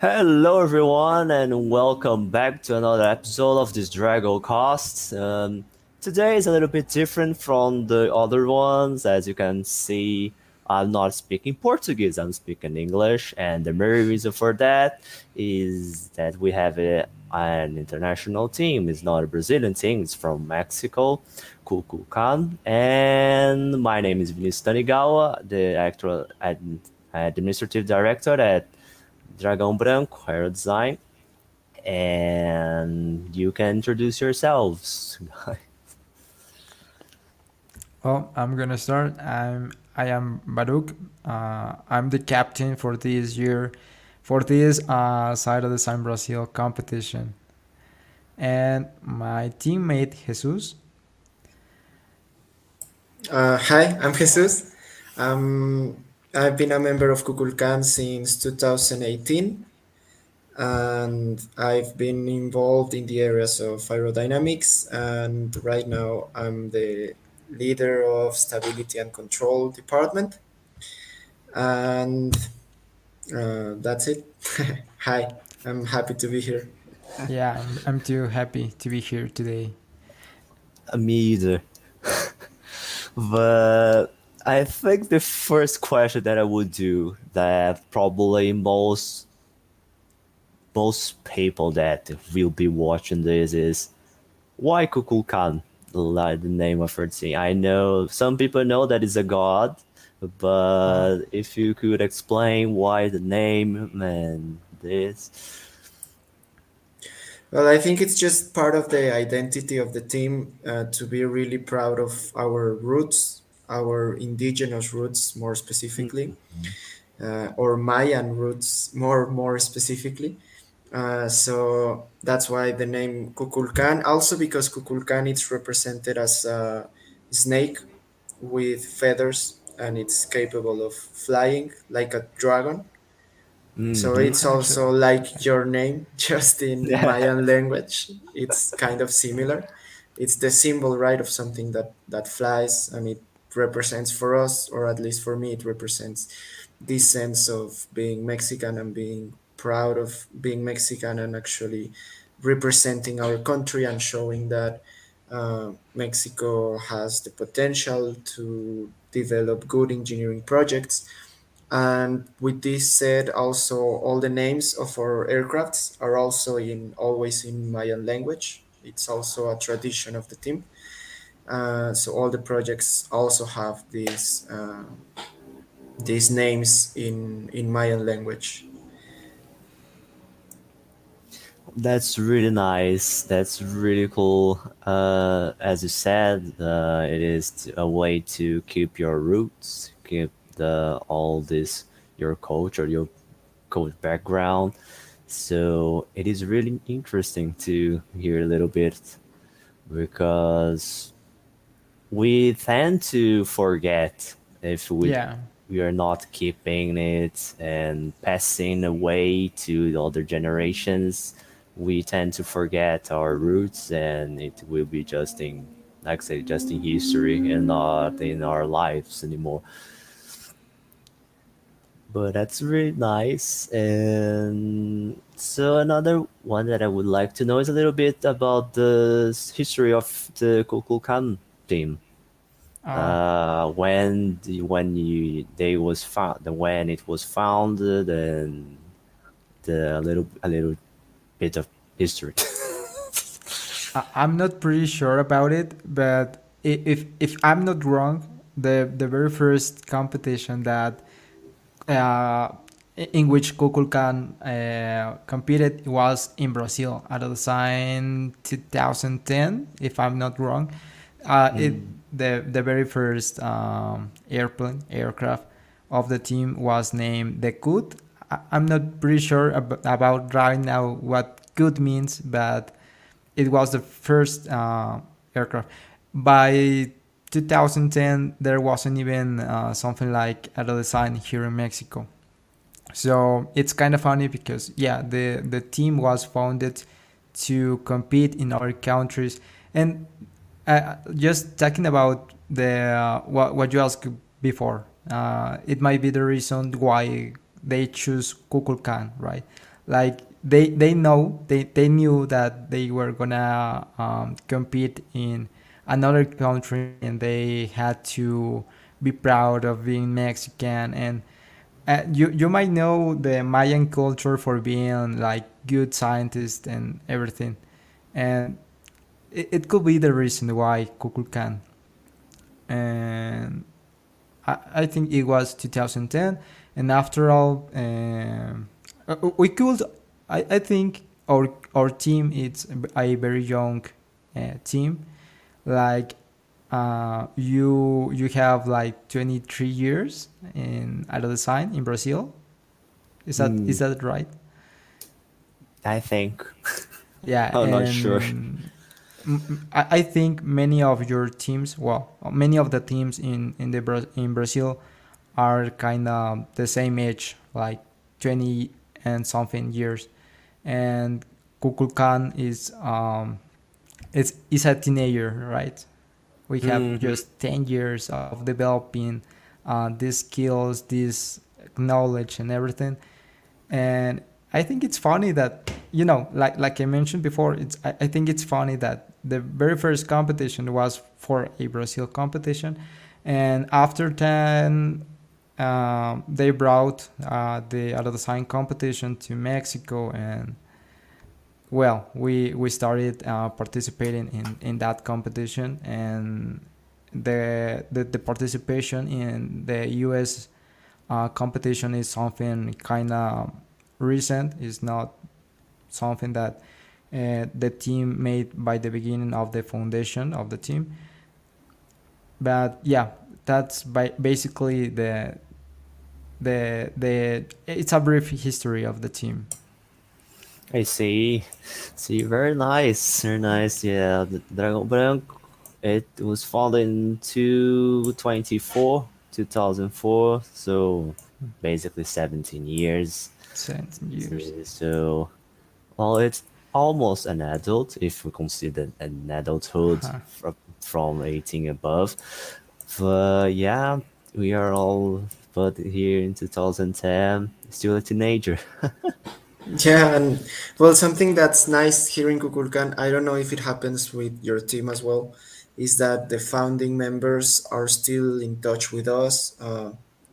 Hello, everyone, and welcome back to another episode of this Dragocast. Um, today is a little bit different from the other ones. As you can see, I'm not speaking Portuguese, I'm speaking English, and the main reason for that is that we have a, an international team. It's not a Brazilian team, it's from Mexico, Kukulkan. And my name is Vinicius Tanigawa, the actual ad, administrative director at Dragão Branco Aero Design. And you can introduce yourselves. Well, I'm gonna start. I'm I am Baruch. Uh, I'm the captain for this year, for this uh, side of the San Brazil competition, and my teammate Jesus. Uh, hi, I'm Jesus. Um, I've been a member of Kukulkan since 2018, and I've been involved in the areas of aerodynamics. And right now, I'm the leader of stability and control department. And uh, that's it. Hi, I'm happy to be here. Yeah, I'm, I'm too happy to be here today. Me either. but I think the first question that I would do that probably most most people that will be watching this is why Kukulkan? like the name of her team. I know some people know that it's a god, but if you could explain why the name and this. Well, I think it's just part of the identity of the team uh, to be really proud of our roots, our indigenous roots more specifically, mm-hmm. uh, or Mayan roots more more specifically. Uh, so that's why the name Kukulkan. Also because Kukulkan it's represented as a snake with feathers and it's capable of flying like a dragon. Mm, so it's also like your name, just in yeah. Mayan language. It's kind of similar. It's the symbol, right, of something that that flies, and it represents for us, or at least for me, it represents this sense of being Mexican and being proud of being Mexican and actually representing our country and showing that uh, Mexico has the potential to develop good engineering projects. And with this said, also all the names of our aircrafts are also in always in Mayan language. It's also a tradition of the team. Uh, so all the projects also have these uh, these names in in Mayan language. That's really nice. That's really cool. Uh, as you said, uh, it is a way to keep your roots, keep the all this your culture, your culture background. So it is really interesting to hear a little bit because we tend to forget if we yeah. we are not keeping it and passing away to the other generations we tend to forget our roots and it will be just in like I say just in history and not in our lives anymore. But that's really nice. And so another one that i would like to know is a little bit about the history of the kukulkan team uh, uh, when the, when you they was found when it was founded and the little a little bit of history. I'm not pretty sure about it, but if if I'm not wrong, the the very first competition that uh, in which Kukulkan uh, competed was in Brazil at the time 2010, if I'm not wrong. Uh, mm. it, the the very first um, airplane aircraft of the team was named the Kut. I'm not pretty sure ab- about right now what good means, but it was the first uh, aircraft. By 2010, there wasn't even uh, something like aero design here in Mexico. So it's kind of funny because yeah, the the team was founded to compete in other countries, and uh, just talking about the uh, what what you asked before, uh, it might be the reason why they choose Kukulkan, right? like they they know they they knew that they were gonna um, compete in another country and they had to be proud of being Mexican and uh, you you might know the Mayan culture for being like good scientists and everything and it, it could be the reason why Kukulkan and I, I think it was 2010 and after all um, uh, we could I, I think our our team is a very young uh, team like uh, you you have like 23 years in aerodesign in Brazil is that Mm. is that right I think. yeah I'm not sure. I think many of your teams well many of the teams in in the Bra- in Brazil are kind of the same age like 20 and something years. And Kukulkan is um it's is a teenager right? We have Mhm. just 10 years of developing uh, these skills this knowledge and everything. And i think it's funny that you know like like i mentioned before it's i, I think it's funny that the very first competition was for a brazil competition. And after 10 um, they brought uh, the aero design competition to mexico and well we we started uh, participating in in that competition. And the the, the participation in the us uh, competition is something kind of recent. It's not something that Uh, the team made by the beginning of the foundation of the team but yeah that's by basically the the the it's a brief history of the team I see. See, very nice, very nice. Yeah, the Dragão Branco. It was founded in 224, 2004. So basically 17 years. Seventeen years So, well, it's almost an adult if we consider an adulthood Uh-huh. from, from 18 above. But yeah, we are all but here in 2010, still a teenager. Yeah, and well, something that's nice here in Kukulkan, I don't know if it happens with your team as well, is that the founding members are still in touch with us. Uh,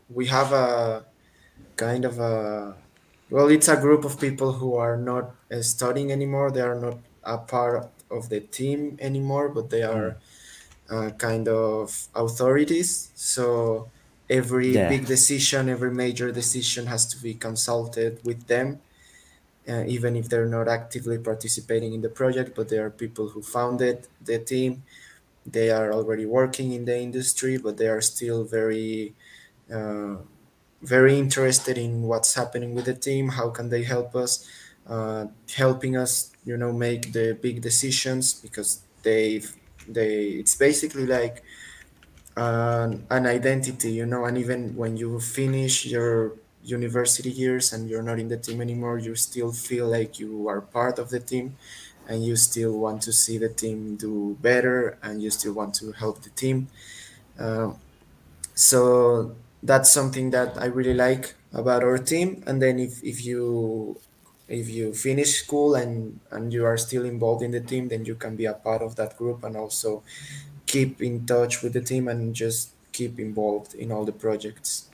we have a kind of a, well, it's a group of people who are not studying anymore. They are not a part of the team anymore, but they are uh, kind of authorities. So every Yeah. big decision, every major decision has to be consulted with them uh, even if they're not actively participating in the project, but they are people who founded the team. They are already working in the industry, but they are still very, uh, very interested in what's happening with the team. How can they help us? Uh, helping us, you know, make the big decisions because they, they, it's basically like an, an identity, you know, and even when you finish your university years and you're not in the team anymore, you still feel like you are part of the team and you still want to see the team do better and you still want to help the team. Um, so that's something that I really like about our team. And then if, if you if you finish school and and you are still involved in the team, then you can be a part of that group and also keep in touch with the team and just keep involved in all the projects.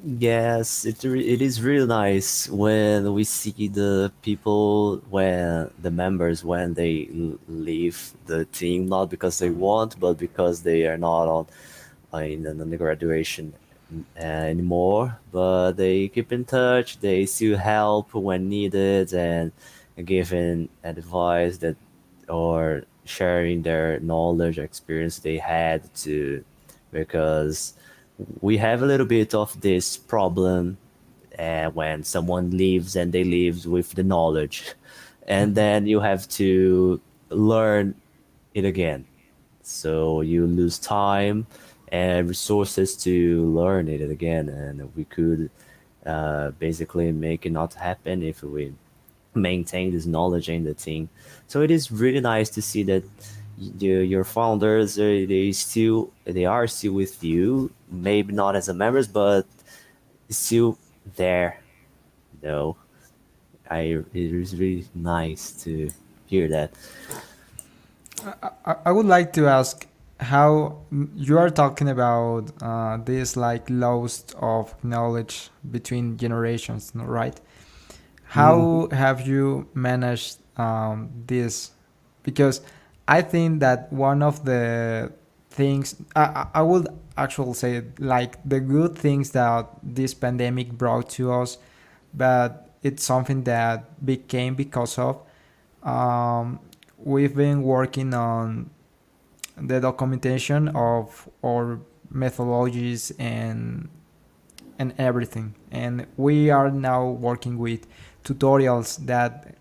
Yes, it it is really nice when we see the people when the members when they leave the team not because they want but because they are not on in an undergraduation uh, anymore but they keep in touch. They still help when needed and giving advice that or sharing their knowledge experience they had to because we have a little bit of this problem uh, when someone leaves and they leave with the knowledge. And then you have to learn it again. So you lose time and resources to learn it again. And we could uh, basically make it not happen if we maintain this knowledge in the team. So it is really nice to see that your founders uh, they still they are still with you. Maybe not as a members but still there though. I it is really nice to hear that. I, I would like to ask how you are talking about uh, this like loss of knowledge between generations, right? How have you managed um, this? Because I think that one of the things I, I I would actually say like the good things that this pandemic brought to us, but it's something that became because of um, we've been working on the documentation of our methodologies and and everything. And we are now working with tutorials that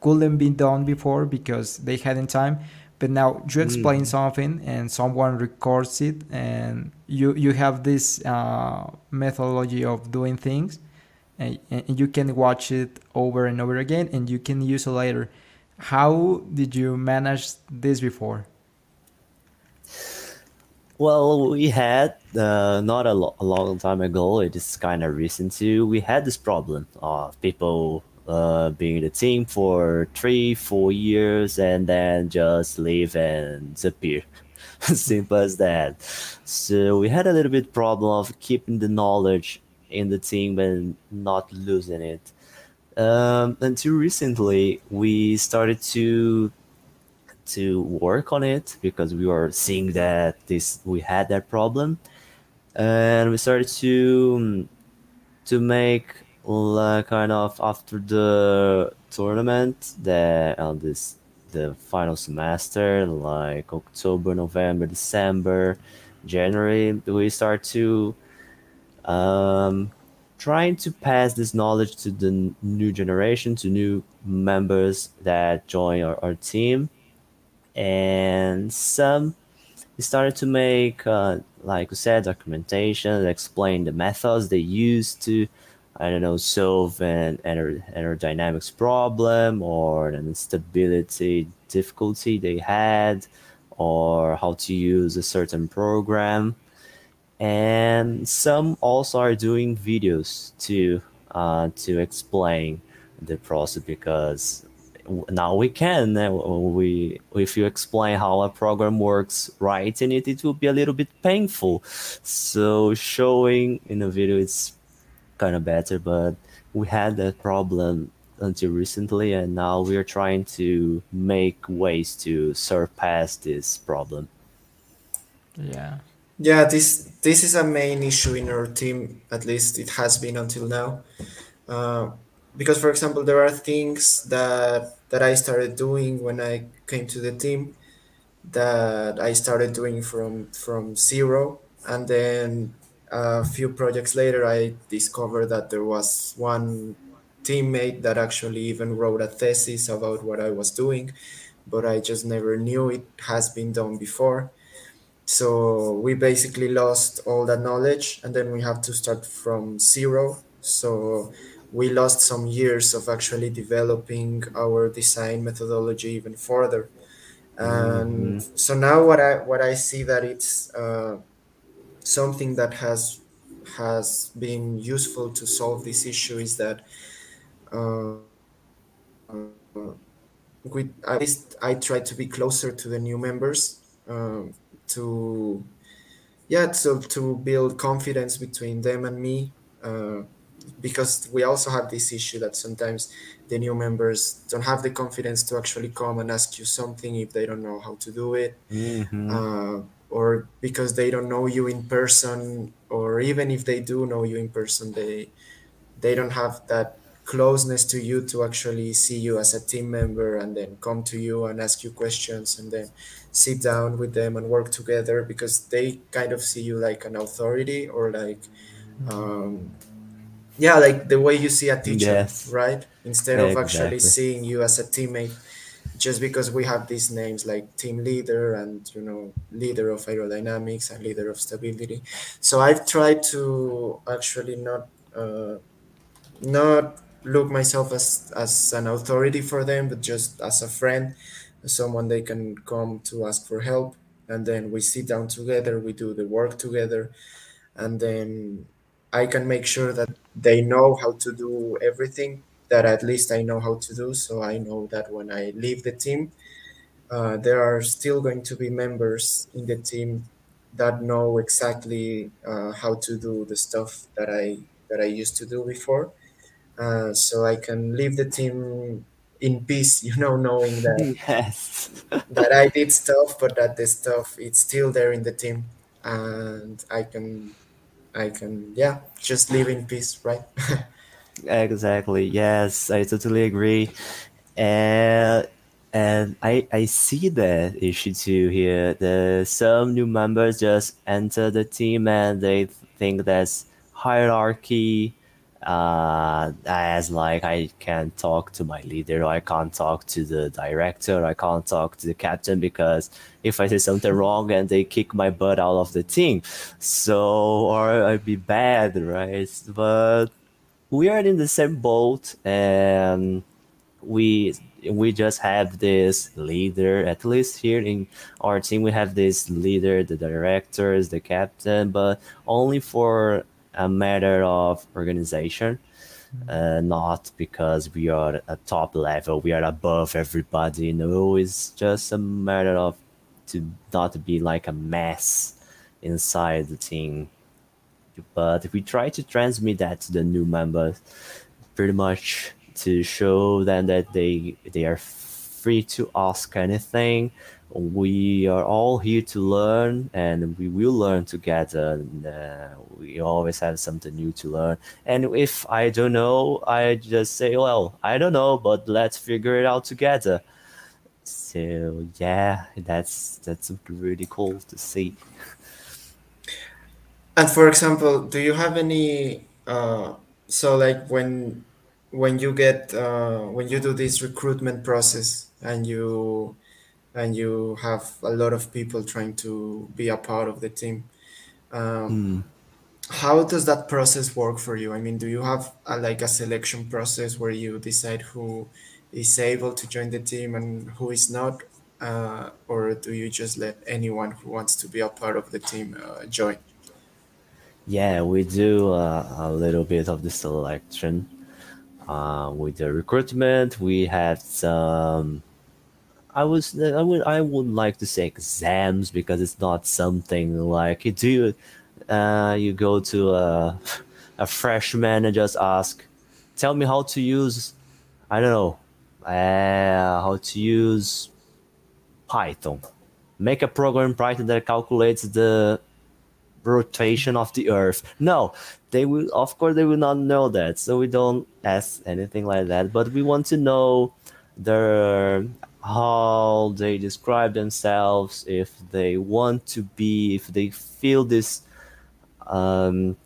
couldn't be done before because they hadn't time. But now you explain Mhm. something and someone records it, and you you have this uh, methodology of doing things, and, and you can watch it over and over again, and you can use it later. How did you manage this before? Well, we had uh, not a, lo- a long time ago. It is kind of recent too. We had this problem of people uh, being the team for three, four years, and then just leave and disappear. Simple as that. So we had a little bit problem of keeping the knowledge in the team and not losing it. Um, until recently, we started to to work on it because we were seeing that this we had that problem. And we started to to make like kind of after the tournament the on this the final semester like october november december january we start to um trying to pass this knowledge to the new generation to new members that join our, our team and some started to make, uh, like you said, documentation, explain the methods they use to, I don't know, solve an aer- aerodynamics problem or an instability difficulty they had, or how to use a certain program. And some also are doing videos to uh, to explain the process because now we can we if you explain how a program works right in it it will be a little bit painful so showing in a video it's kind of better but we had that problem until recently and now we are trying to make ways to surpass this problem Yeah. Yeah, this this is a main issue in our team. At least it has been until now. Uh, because, for example, there are things that that I started doing when I came to the team that I started doing from from zero, and then a few projects later, I discovered that there was one teammate that actually even wrote a thesis about what I was doing, but I just never knew it has been done before. So we basically lost all that knowledge and then we have to start from zero. So we lost some years of actually developing our design methodology even further. And so now what i what i see that it's uh, something that has has been useful to solve this issue is that uh, we at least i try to be closer to the new members um, to yeah so to build confidence between them and me uh, because we also have this issue that sometimes the new members don't have the confidence to actually come and ask you something if they don't know how to do it. Hmm uh, or because they don't know you in person or even if they do know you in person they they don't have that closeness to you to actually see you as a team member and then come to you and ask you questions and then sit down with them and work together because they kind of see you like an authority or like um, yeah like the way you see a teacher yes. right? Instead of actually seeing you as a teammate just because we have these names like team leader and you know leader of aerodynamics and leader of stability. So i've tried to actually not uh, not look myself as as an authority for them but just as a friend someone they can come to ask for help. And then we sit down together we do the work together and then i can make sure that they know how to do everything that at least I know how to do. So I know that when I leave the team, uh, there are still going to be members in the team that know exactly uh, how to do the stuff that I that I used to do before. Uh, so I can leave the team in peace, you know, knowing that yes. that I did stuff, but that the stuff it's still there in the team, and I can, I can, yeah, just live in peace, right? Exactly. Yes, I totally agree. And and I I see that issue too here. The some new members just enter the team and they think that's hierarchy. Uh, as like I can't talk to my leader, I can't talk to the director, I can't talk to the captain because if I say something wrong and they kick my butt out of the team, so or I'd be bad, right? But we are in the same boat and we we just have this leader at least here in our team we have this leader the directors the captain but only for a matter of organization uh, not because we are at top level we are above everybody. No it's just a matter of to not be like a mess inside the team. But we try to transmit that to the new members pretty much to show them that they they are free to ask anything we are all here to learn and we will learn together. And, uh, we always have something new to learn. And if i don't know i just say well i don't know but let's figure it out together. So yeah that's that's really cool to see. And for example, do you have any uh, so like when when you get uh, when you do this recruitment process and you and you have a lot of people trying to be a part of the team, um, Hmm. how does that process work for you? I mean, do you have a, like a selection process where you decide who is able to join the team and who is not, uh, or do you just let anyone who wants to be a part of the team uh, join? Yeah, we do uh, a little bit of the selection. Uh, with the recruitment, we have some. I was I would I would like to say exams because it's not something like you do. Uh, you go to a a freshman and just ask, tell me how to use. I don't know, uh, how to use Python. Make a program Python that calculates the rotation of the earth no they will of course they will not know that so we don't ask anything like that but we want to know their how they describe themselves if they want to be if they feel this um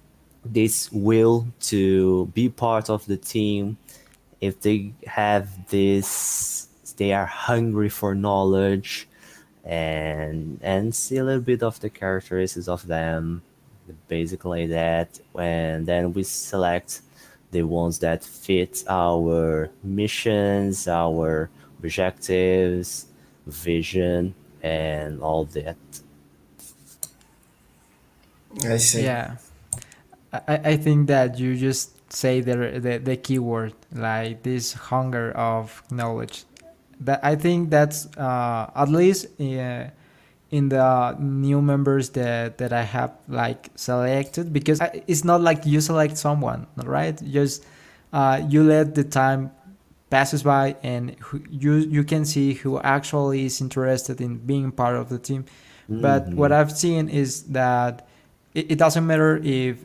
this will to be part of the team. If they have this they are hungry for knowledge and and see a little bit of the characteristics of them. Basically that and then we select the ones that fit our missions our objectives vision and all that I see. Yeah, I, I think that you just say the, the the keyword like this hunger of knowledge. That I think that's uh, at least uh, in the new members that that I have like selected because I, it's not like you select someone, right? Just uh, you let the time passes by and who, you you can see who actually is interested in being part of the team. But mm-hmm. what. I've seen is that it, it doesn't matter if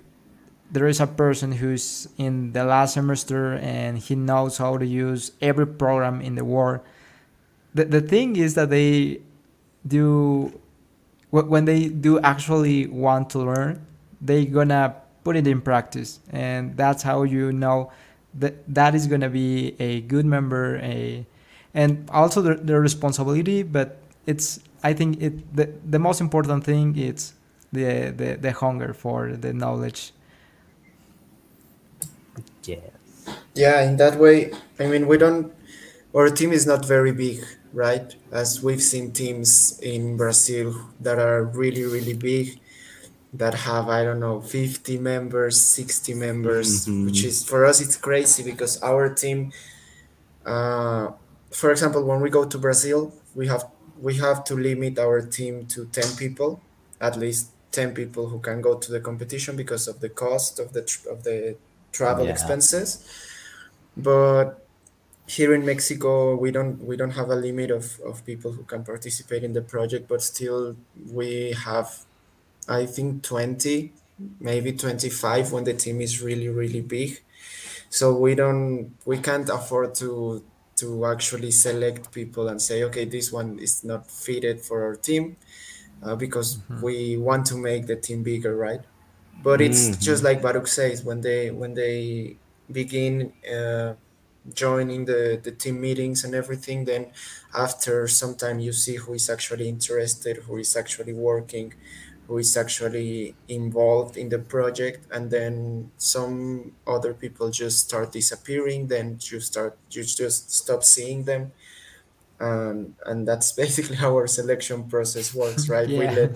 there is a person who's in the last semester and he knows how to use every program in the world. The, the thing is that they do when they do actually want to learn, they're gonna put it in practice, and that's how you know that that is gonna be a good member, a and also the, the responsibility. But it's I think it the, the most important thing is the, the the hunger for the knowledge. yeah Yeah, in that way, I mean, we don't, our team is not very big, right? As we've seen teams in Brazil that are really, really big, that have I don't know 50 members, 60 members, which Mhm. is for us it's crazy because our team, uh, for example, when we go to Brazil, we have we have to limit our team to 10 people, at least 10 people who can go to the competition because of the cost of the tr- of the travel Yeah. expenses. But here in Mexico, we don't we don't have a limit of, of people who can participate in the project, but still we have I think 20, maybe 25 when the team is really, really big. So we don't, we can't afford to to actually select people and say, okay, this one is not fitted for our team uh, because we want to make the team bigger, right? But it's just Mhm. like Baruch says, when they when they begin uh, joining the the team meetings and everything, then after some time you see who is actually interested, who is actually working, who is actually involved in the project and then some other people just start disappearing then you start you just stop seeing them. And and that's basically how our selection process works right? We let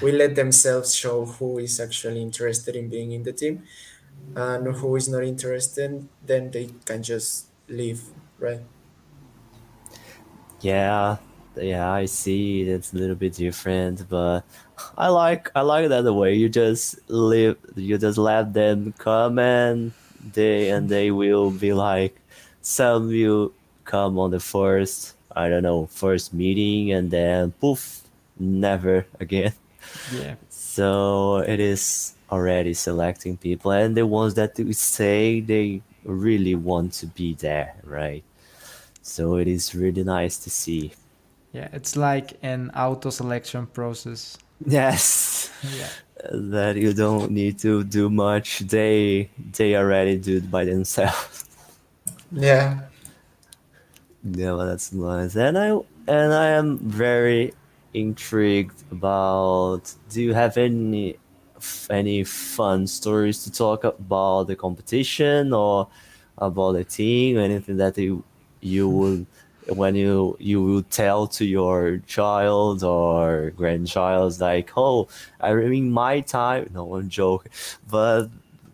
we let themselves show who is actually interested in being in the team and who is not interested then they can just leave right? Yeah, yeah, I see. It's a little bit different, but I like I like that the way you just live. You just let them come and they and they will be like, some will come on the first I don't know first meeting and then poof, never again. Yeah. So it is already selecting people, and the ones that say they really want to be there, right? So it is really nice to see. Yeah. It's like an auto selection process. Yes, Yeah. that you don't need to do much. They they already do it by themselves. yeah Yeah, well, that's nice. And I and I am very intrigued about. Do you have any any fun stories to talk about the competition or about the team? Or anything that you you would when you you will tell to your child or grandchild like, oh, I remember my time. No, I'm joking, but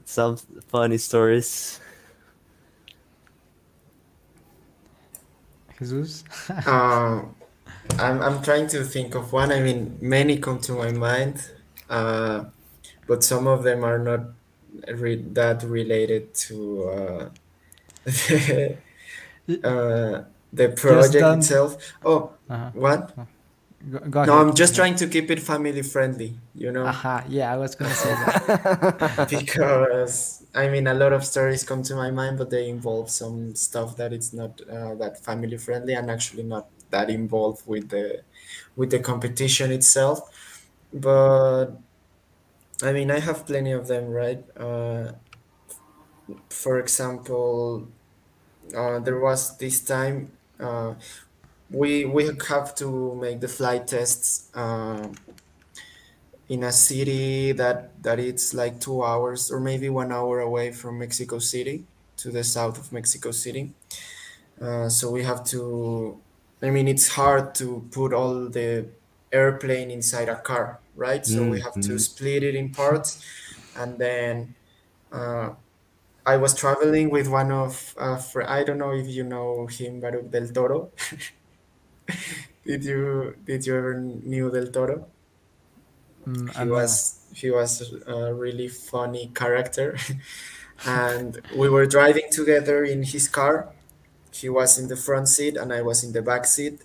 some funny stories. Jesus. uh, I'm, I'm trying to think of one i mean many come to my mind uh, but some of them are not re- that related to uh, uh, the project itself. Oh, Uh-huh. what? Go, go No. I'm just trying to keep it family friendly, you know. Aha. Yeah, I was gonna say that. because I mean, a lot of stories come to my mind, but they involve some stuff that it's not uh, that family friendly and actually not that involved with the with the competition itself. But I mean, I have plenty of them, right? Uh, for example, uh, there was this time uh, we we have to make the flight tests uh, in a city that that it's like two hours or maybe one hour away from Mexico City to the south of Mexico City. Uh, so we have to. I mean, it's hard to put all the airplane inside a car, right? So we have to Mhm. split it in parts, and then uh, I was traveling with one of uh, fr- I don't know if you know him, Baruch del Toro. did you did you ever knew del Toro? Mm, He and uh, was he was a really funny character, and we were driving together in his car. He was in the front seat and I was in the back seat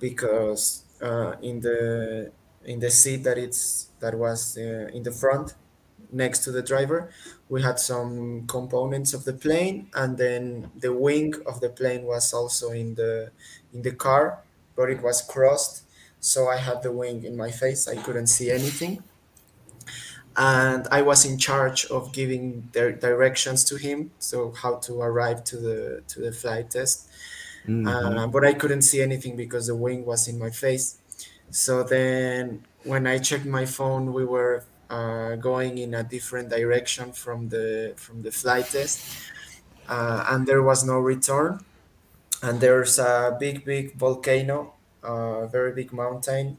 because uh, in the in the seat that it's that was uh, in the front next to the driver we had some components of the plane and then the wing of the plane was also in the in the car but it was crossed so i had the wing in my face. I couldn't see anything. And i was in charge of giving their directions to him so how to arrive to the to the flight test. Mhm. uh, but i couldn't see anything because the wing was in my face. So then when I checked my phone, we were uh, going in a different direction from the from the flight test, uh, and there was no return. And there's a big, big volcano, a very big mountain,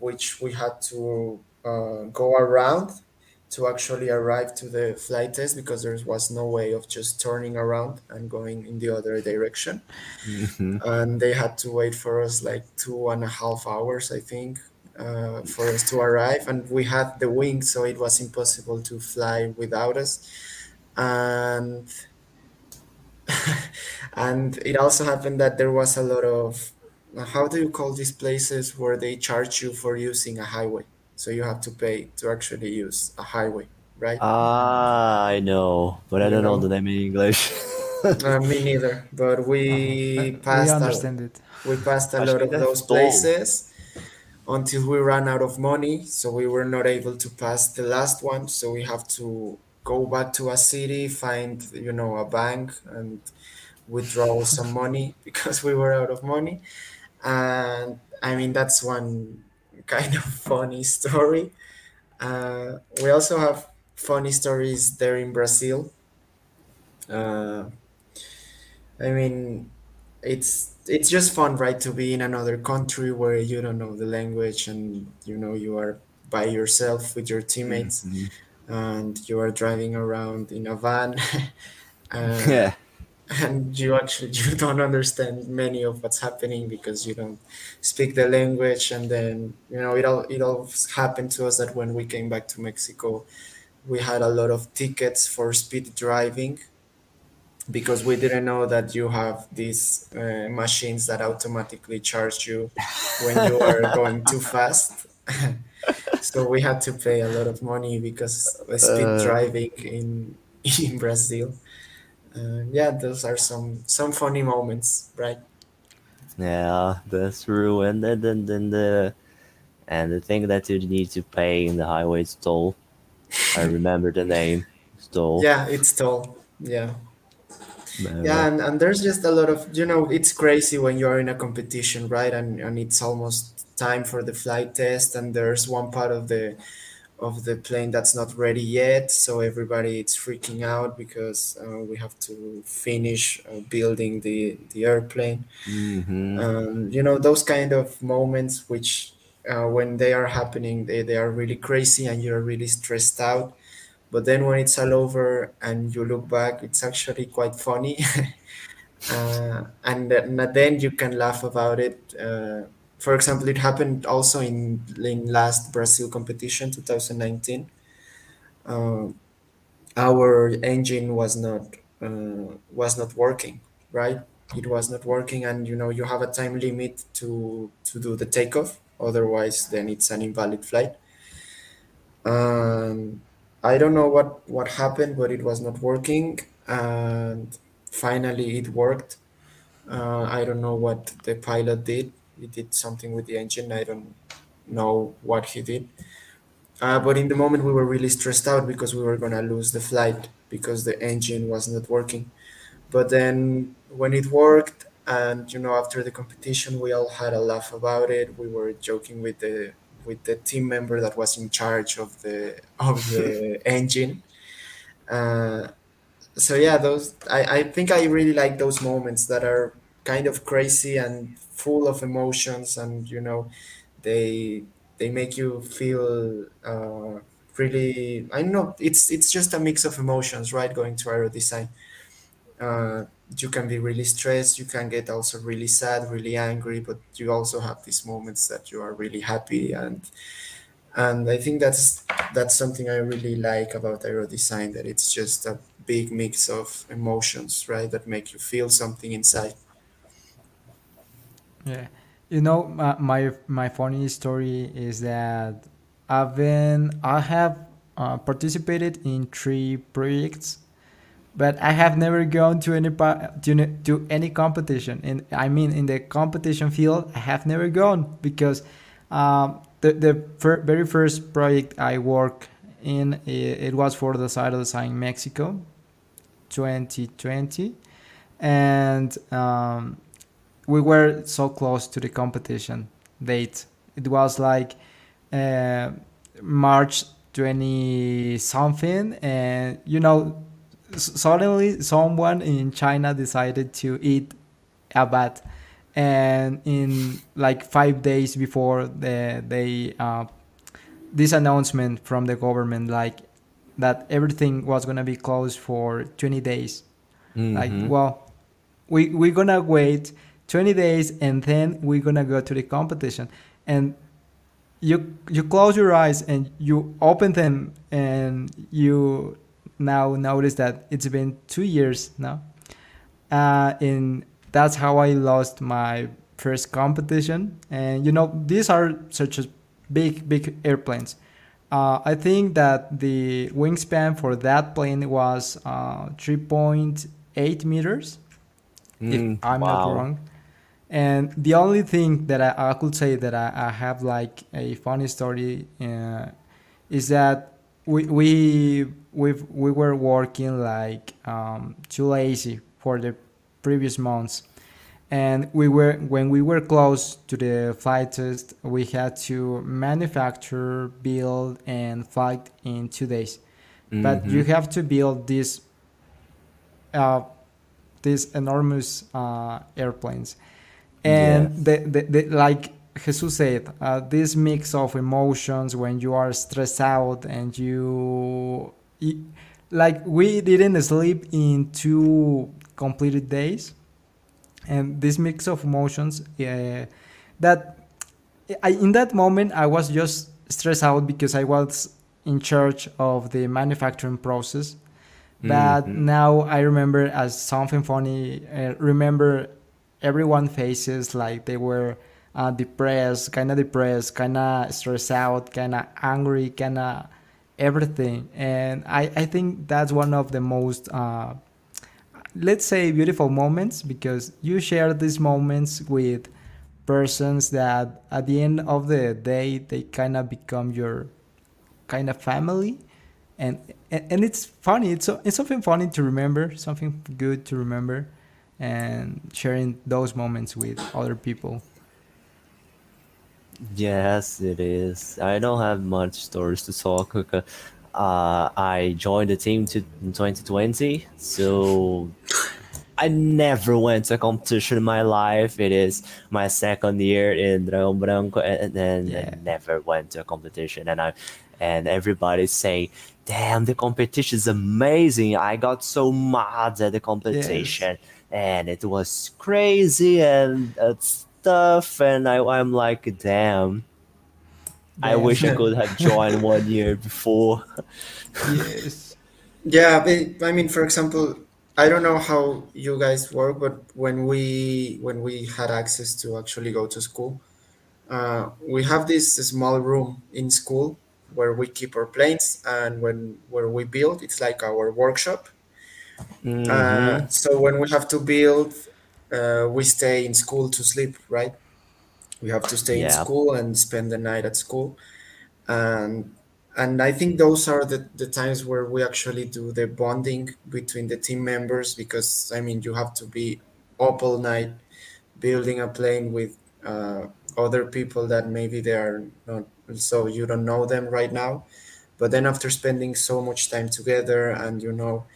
which we had to uh, go around to actually arrive to the flight test because there was no way of just turning around and going in the other direction. Mhm. And they had to wait for us like two and a half hours, I think, uh, for us to arrive. And we had the wing, so it was impossible to fly without us. And and it also happened that there was a lot of how do you call these places where they charge you for using a highway? So you have to pay to actually use a highway, right? Ah, I know, but I You don't know know? the name in English. Uh, me neither, but we we passed a, understand it. we passed a lot of those toll. places until we ran out of money. So we were not able to pass the last one. So we have to go back to a city, find you know a bank, and withdraw some money because we were out of money. And I mean that's one kind of funny story. Uh, we also have funny stories there in Brazil. Uh, I mean, it's it's just fun, right, to be in another country where you don't know the language and you know you are by yourself with your teammates Mhm. and you are driving around in a van uh, Yeah. and you actually you don't understand many of what's happening because you don't speak the language and then you know it all it all happened to us that when we came back to Mexico we had a lot of tickets for speed driving because we didn't know that you have these uh, machines that automatically charge you when you are going too fast. so we had to pay a lot of money because of speed Uh, driving in in Brazil. Uh, yeah, those are some some funny moments, right? Yeah, that's true. And then, then, then the and the thing that you need to pay in the highway is toll. I remember the name. Toll. Yeah, it's toll. Yeah. Uh, Yeah, and, and there's just a lot of you know it's crazy when you're in a competition, right? And and it's almost time for the flight test, and there's one part of the of the plane that's not ready yet, so everybody it's freaking out because uh, we have to finish uh, building the the airplane. mhm. Um, you know those kind of moments which uh, when they are happening, they, they are really crazy, and you're really stressed out. But then when it's all over and you look back, it's actually quite funny. uh, and then then you can laugh about it. Uh, for example, it happened also in in last Brazil competition, 2019. Uh, our engine was not uh, was not working, right? It was not working, and you know you have a time limit to to do the takeoff. Otherwise, then it's an invalid flight. Um, I don't know what what happened, but it was not working, and finally it worked. Uh, I don't know what the pilot did. He did something with the engine. I don't know what he did. Uh, but in the moment, we were really stressed out because we were gonna lose the flight because the engine was not working. But then when it worked, and you know, after the competition, we all had a laugh about it. We were joking with the with the team member that was in charge of the of the engine. Uh, so yeah, those I, I think I really like those moments that are kind of crazy and full of emotions, and you know, they they make you feel uh, really. I don't know. It's it's just a mix of emotions, right? Going to aero design uh, you can be really stressed you can get also really sad really angry but you also have these moments that you are really happy and and i think that's that's something i really like about aero design that it's just a big mix of emotions right that make you feel something inside. Yeah, you know, my my, my funny story is that I've been I have uh, participated in three projects, but I have never gone to any to, to any competition. And I mean, in the competition field, I have never gone because um, the the fir- very first project I worked in it, it was for the side of the sign Mexico, 2020, and um, we were so close to the competition date. It was like uh, March 20 something, and you know, suddenly someone in China decided to eat a bat, and in like five days before the, they uh, this announcement from the government like that everything was gonna be closed for 20 days. Like, Mhm. well, we we're gonna wait 20 days and then we're gonna go to the competition. And you you close your eyes and you open them and you now notice that it's been two years now. Uh, and that's how I lost my first competition. And you know, these are such a big, big airplanes. Uh, I think that the wingspan for that plane was uh, 3.8 meters, Mm, if I'm wow. not wrong. And the only thing that I, I could say that I, I have like a funny story uh, is that we we we we were working like um, too lazy for the previous months, and we were when we were close to the flight test, we had to manufacture, build, and flight in two days. But you Mhm. have to build these uh, these enormous uh, airplanes, and Yes. the, the, the like Jesus said, uh, this mix of emotions when you are stressed out and you, like we didn't sleep in two completed days, and this mix of emotions uh, that I, in that moment I was just stressed out because I was in charge of the manufacturing process but Mhm. now I remember as something funny. Uh, remember everyone faces like they were uh, depressed, kind of depressed, kind of stressed out, kind of angry, kind of everything. And I, I think that's one of the most, uh, let's say, beautiful moments because you share these moments with persons that at the end of the day they kind of become your kind of family and and, it's funny it's, it's something funny to remember something good to remember and sharing those moments with other people Yes, it is. I don't have much stories to talk. because, Uh, I joined the team to, in 2020, so I never went to a competition in my life. It is my second year in Dragão Branco, and then Yeah. I never went to a competition. And I, and everybody's saying, "Damn, the competition is amazing! I got so mad at the competition, and it was crazy and uh, stuff." And I, I'm like, "Damn." I Damn. wish I could have joined one year before. yes Yeah, but, I mean, for example, I don't know how you guys work, but when we when we had access to actually go to school, uh, we have this small room in school where we keep our planes, and when where we build, it's like our workshop. Mhm. Uh, so when we have to build, uh, we stay in school to sleep, right? We have to stay in school and spend the night at school, and and I think those are the, the times where we actually do the bonding between the team members because I mean you have to be up all night building a plane with uh, other people that maybe they are not so you don't know them right now. But then after spending so much time together and you know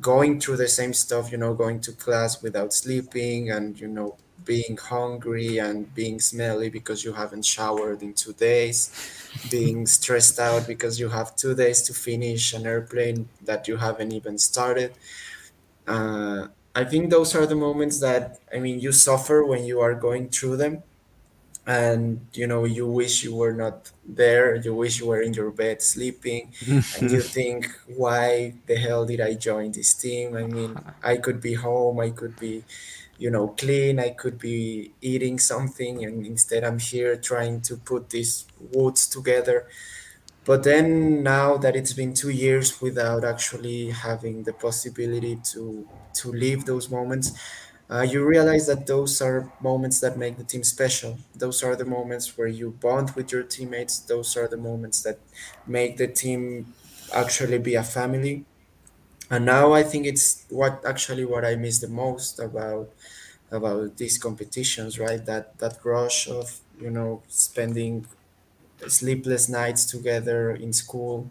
going through the same stuff, you know, going to class without sleeping and, you know, being hungry and being smelly because you haven't showered in two days, being stressed out because you have two days to finish an airplane that you haven't even started. Uh, I think those are the moments that, I mean, you suffer when you are going through them and you know you wish you were not there you wish you were in your bed sleeping and you think why the hell did i join this team? I mean i could be home i could be you know clean i could be eating something and instead i'm here trying to put these woods together. But then now that it's been two years without actually having the possibility to to live those moments uh, you realize that those are moments that make the team special. Those are the moments where you bond with your teammates. Those are the moments that make the team actually be a family. And now I think it's what actually what I miss the most about about these competitions, right? That that rush of you know spending sleepless nights together in school.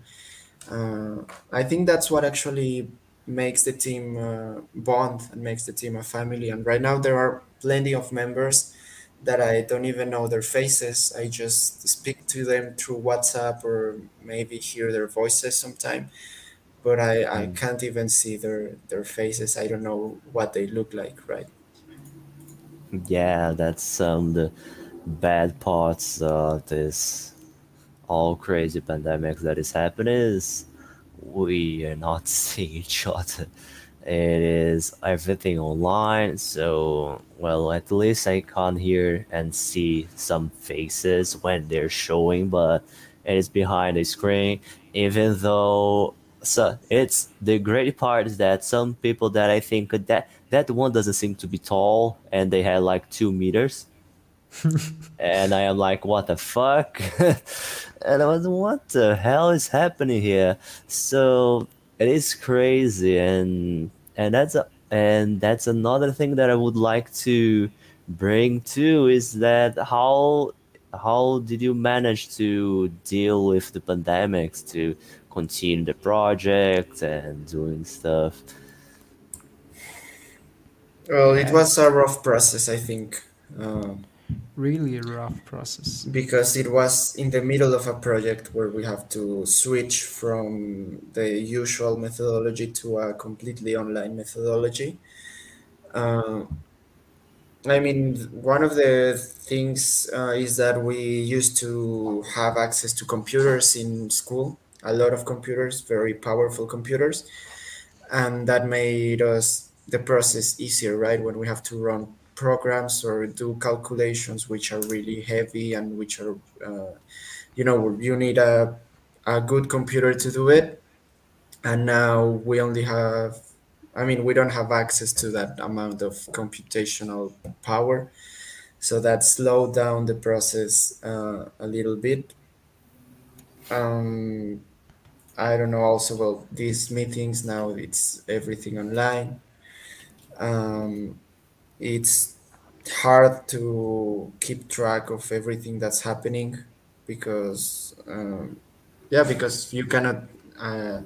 Uh, I think that's what actually makes the team uh, bond and makes the team a family. And right now there are plenty of members that I don't even know their faces. I just speak to them through WhatsApp or maybe hear their voices sometime, but I, I Mm. can't even see their their faces. I don't know what they look like, right? Yeah, that's some the bad parts of this all crazy pandemic that is happening is we are not seeing each other. It is everything online, so well at least I can't hear and see some faces when they're showing, but it is behind the screen. Even though so it's the great part is that some people that I think that that one doesn't seem to be tall and they had like two meters and I am like, what the fuck? and I was, what the hell is happening here? So it is crazy, and and that's a, and that's another thing that I would like to bring too is that how how did you manage to deal with the pandemics to continue the project and doing stuff? Well, it was a rough process, I think. Uh, really rough process. because it was in the middle of a project where we have to switch from the usual methodology to a completely online methodology. Uh, I mean, one of the things uh, is that we used to have access to computers in school, a lot of computers, very powerful computers, and that made us the process easier, right? When we have to run programs or do calculations which are really heavy and which are, uh, you know, you need a, a good computer to do it. And now we only have, I mean, we don't have access to that amount of computational power. So that slowed down the process uh, a little bit. Um, I don't know. Also, well, these meetings now it's everything online. Um, it's hard to keep track of everything that's happening because um, yeah, because you cannot uh,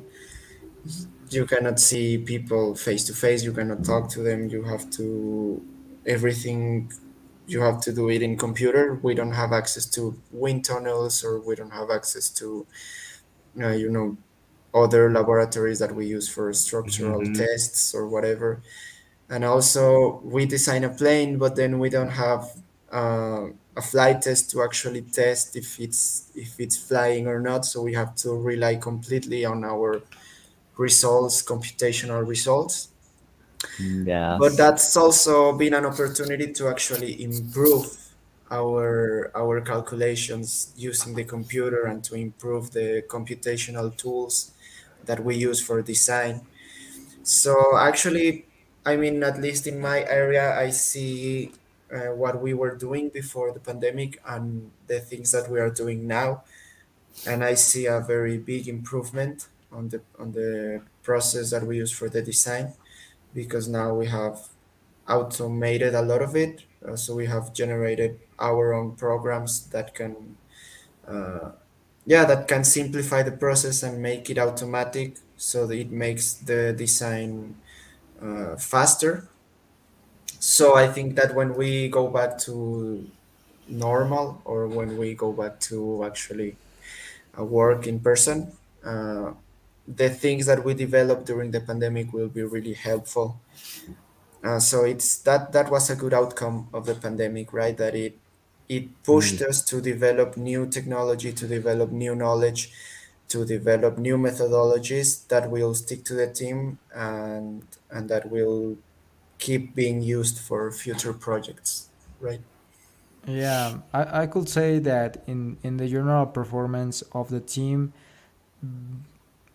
you cannot see people face to face. You cannot talk to them. You have to everything. You have to do it in computer. We don't have access to wind tunnels, or we don't have access to uh, you know other laboratories that we use for structural hmm tests or whatever. And also, we design a plane, but then we don't have uh, a flight test to actually test if it's if it's flying or not. So we have to rely completely on our results, computational results. yeah But that's also been an opportunity to actually improve our our calculations using the computer and to improve the computational tools that we use for design. So actually, I mean, at least in my area, I see uh, what we were doing before the pandemic and the things that we are doing now, and I see a very big improvement on the on the process that we use for the design because now we have automated a lot of it. Uh, so we have generated our own programs that can, uh, yeah, that can simplify the process and make it automatic so that it makes the design uh, faster. So I think that when we go back to normal or when we go back to actually uh, work in person, uh, the things that we developed during the pandemic will be really helpful uh, so it's that that was a good outcome of the pandemic, right? That it it pushed Mm. us to develop new technology, to develop new knowledge, to develop new methodologies that will stick to the team and and that will keep being used for future projects, right? Yeah, I, I could say that in, in the general performance of the team,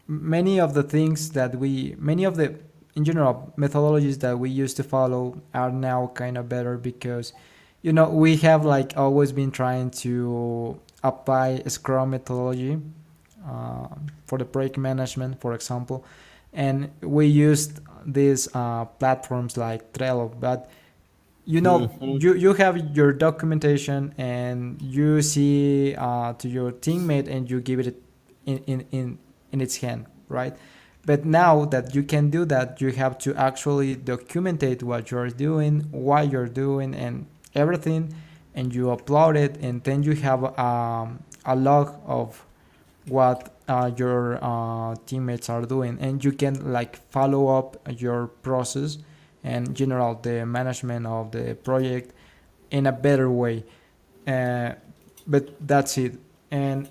many of the things that we, many of the, in general, methodologies that we used to follow are now kind of better because, you know, we have like always been trying to apply Scrum methodology for the project management, for example, and we used these uh, platforms like Trello, but you know hmm you you have your documentation and you see uh, to your teammate and you give it in, in in in its hand right? But now that you can do that you have to actually documentate what you're doing why you're doing and everything and you upload it and then you have um, a log of what uh, your uh, teammates are doing. And you can like follow up your process and general the management of the project in a better way. Uh, but that's it. And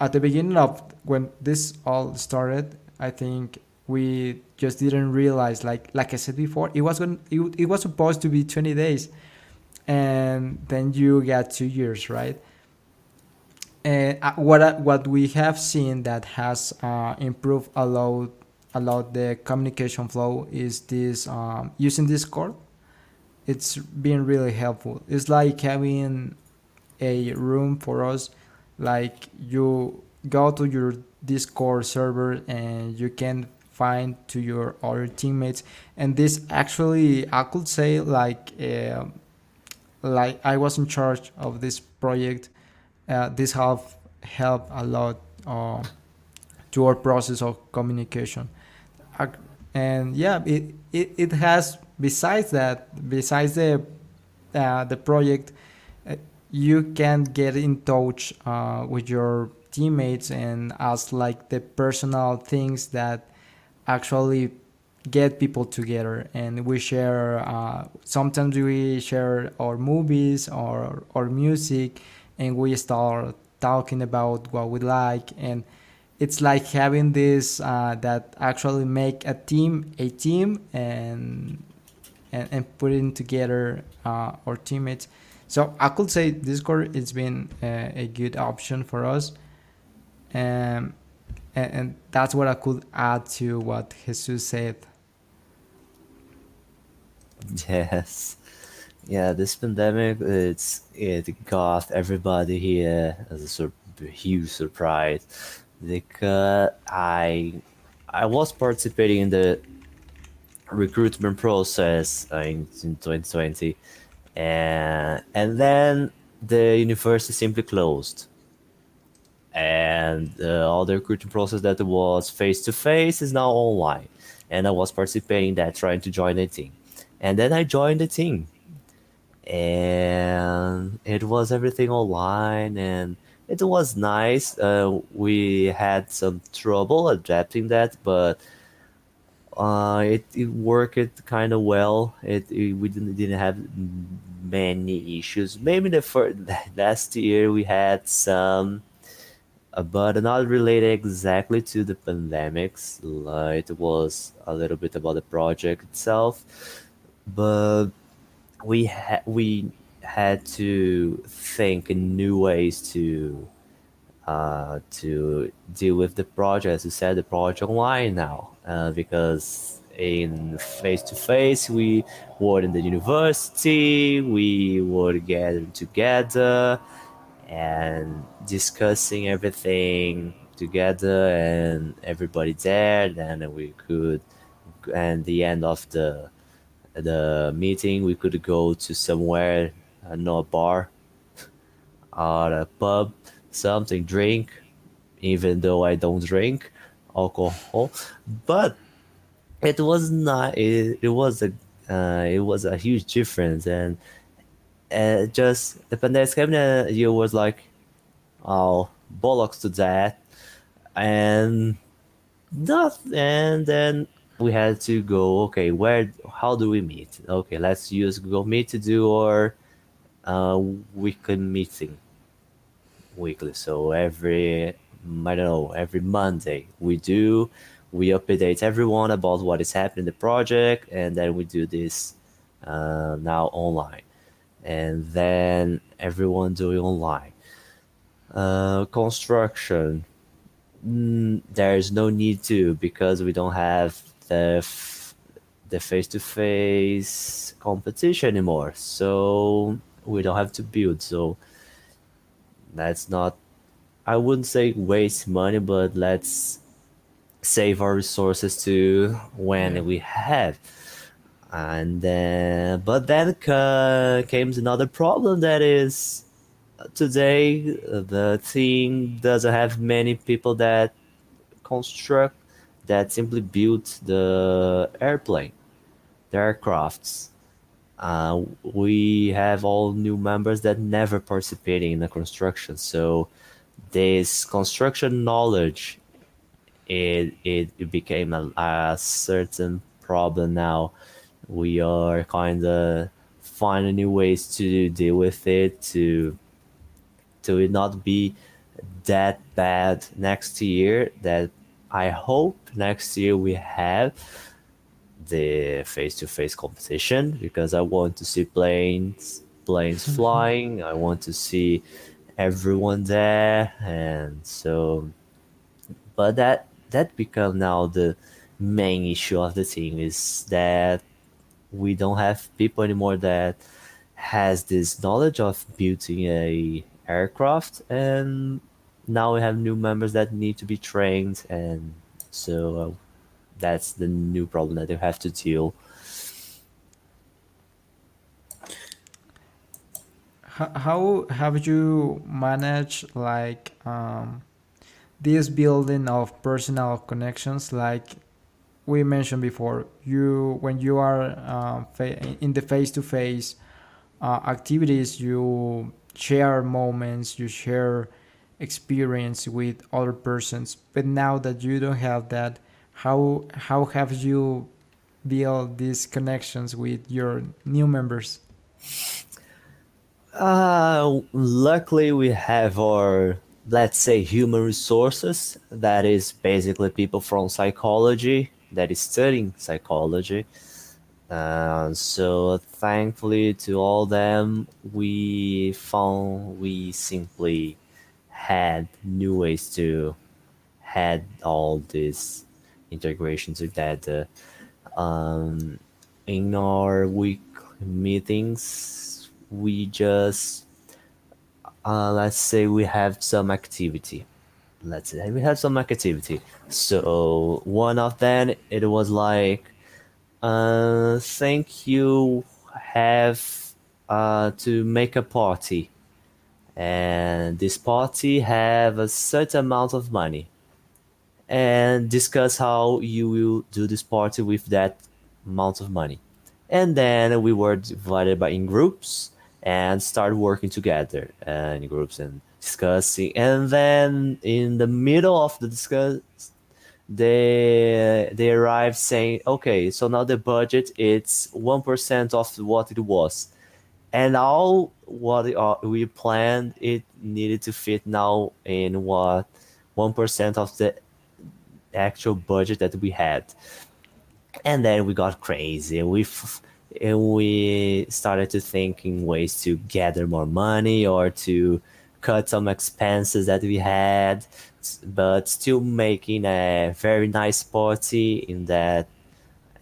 at the beginning of when this all started i think we just didn't realize like like i said before it was going it, it was supposed to be 20 days. And then you get two years right and uh, what uh, what we have seen that has uh, improved a lot a lot the communication flow is this um, using discord. It's been really helpful. It's like having a room for us like you go to your discord server and you can find to your other teammates. And this actually i could say like uh, like i was in charge of this project uh, this have helped a lot uh, to our process of communication. And yeah it, it, it has besides that besides the uh, the project uh, you can get in touch uh, with your teammates and ask like the personal things that actually get people together. And we share uh, sometimes we share our movies or or music and we start talking about what we like. And it's like having this uh, that actually make a team a team and and, and putting together uh, our teammates. So i could say discord it's been a, a good option for us. Um, and, and that's what i could add to what jesus said. Yes. Yeah, this pandemic, it's it got everybody here as a sur- huge surprise because I I was participating in the recruitment process uh, in, in 2020 and and then the university simply closed. And uh, all the recruiting process that was face to face is now online and I was participating in that trying to join the team. And then I joined the team and it was everything online and it was nice. Uh, we had some trouble adapting that but uh, it, it worked kind of well. It, it we didn't, didn't have many issues. Maybe the first last year we had some uh, but not related exactly to the pandemics. It was a little bit about the project itself but we had we had to think new ways to uh, to deal with the project. to set the project online now uh, because in face to face we were in the university, we were gathered together and discussing everything together and everybody there. Then we could, and the end of the the meeting, we could go to somewhere, uh, no bar or a pub, something drink, even though I don't drink alcohol, but it was not. It, it was a uh, it was a huge difference, and uh, just the pandemic came and you was like, oh bollocks to that, and that, and then we had to go okay where how do we meet? Okay let's use google meet to do our uh, weekly meeting. Weekly so every i don't know every monday we do we update everyone about what is happening in the project and then we do this uh, now online. And then everyone doing online. Uh, construction. Mm, there's no need to because we don't have the f- the face to face competition anymore. So we don't have to build. So that's not. I wouldn't say waste money, but let's save our resources to when Yeah. we have. And then, but then ca- came another problem that is today uh, the team doesn't have many people that construct that simply built the airplane, the aircrafts. uh, we have all new members that never participated in the construction. So this construction knowledge, it it, it became a, a certain problem now. We are kind of finding new ways to deal with it to to it not be that bad next year that I hope next year we have the face-to-face competition because I want to see planes planes mm-hmm. flying. I want to see everyone there, and so. But that that become now the main issue of the team is that we don't have people anymore that has this knowledge of building a aircraft and now we have new members that need to be trained and so uh, that's the new problem that you have to deal. How, have you managed like um, this building of personal connections? Like we mentioned before, you when you are um, in the face-to-face uh, activities, you share moments, you share experience with other persons. But now that you don't have that, how how have you built these connections with your new members? Uh, luckily, we have our let's say human resources. That is basically people from psychology that is studying psychology. Uh, so thankfully to all them, we found we simply had new ways to had all this integration together. Um, in our week meetings, we just uh, let's say we have some activity. Let's say we have some activity. So one of them it was like, uh, think you have uh, to make a party, and this party have a certain amount of money and discuss how you will do this party with that amount of money. And then we were divided by in groups and start working together uh, in groups and discussing. And then in the middle of the discuss, they they arrived saying, "Okay, so now the budget it's one percent of what it was." and all what uh, we planned it needed to fit now in what one percent of the actual budget that we had. And then we got crazy. We and we started to think in ways to gather more money or to cut some expenses that we had, but still making a very nice party in that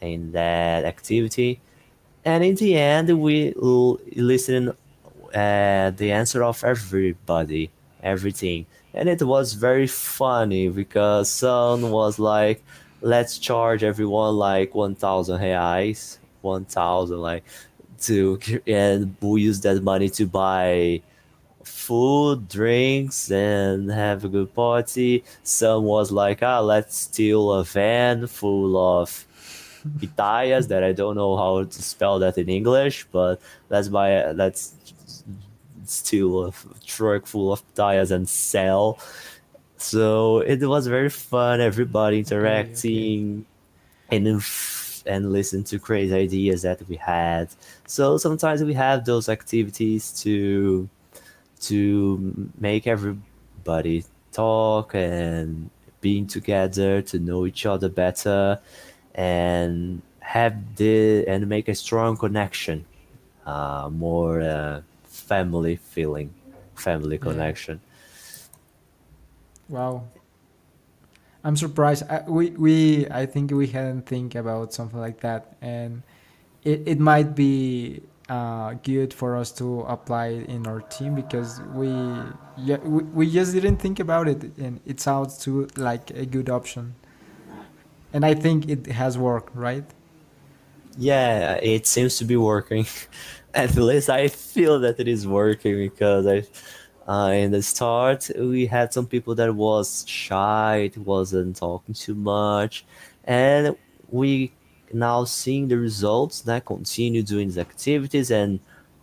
in that activity. And in the end, we listened uh, the answer of everybody, everything and it was very funny because Son was like, "Let's charge everyone like one thousand reais, one thousand like to and we use that money to buy food, drinks, and have a good party." Son was like, "Ah, let's steal a van full of." pitayas that I don't know how to spell that in English, but let's buy let's steal a truck full of tires and sell. So it was very fun. Everybody interacting okay, okay. and and listen to crazy ideas that we had. So sometimes we have those activities to to make everybody talk and being together to know each other better and have the and make a strong connection uh, more uh, family feeling, family connection. Wow. I'm surprised. I, we we I think we hadn't think about something like that, and it, it might be uh, good for us to apply it in our team because we yeah we, we just didn't think about it, and it sounds too like a good option. And I think it has worked, right? Yeah, it seems to be working. at least I feel that it is working because I, uh, in the start we had some people that was shy, wasn't talking too much, and we now seeing the results that continue doing these activities and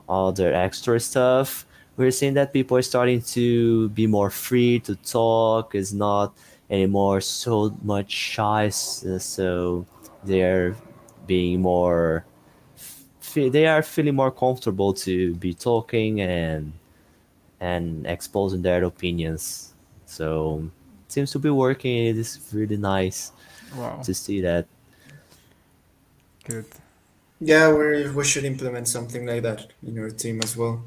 other extra stuff, we're seeing that people are starting to be more free to talk. Is not anymore so much shy, so they're being more. They are feeling more comfortable to be talking and and exposing their opinions. So it seems to be working. It is really nice Wow. to see that. Good. Yeah, we we should implement something like that in our team as well.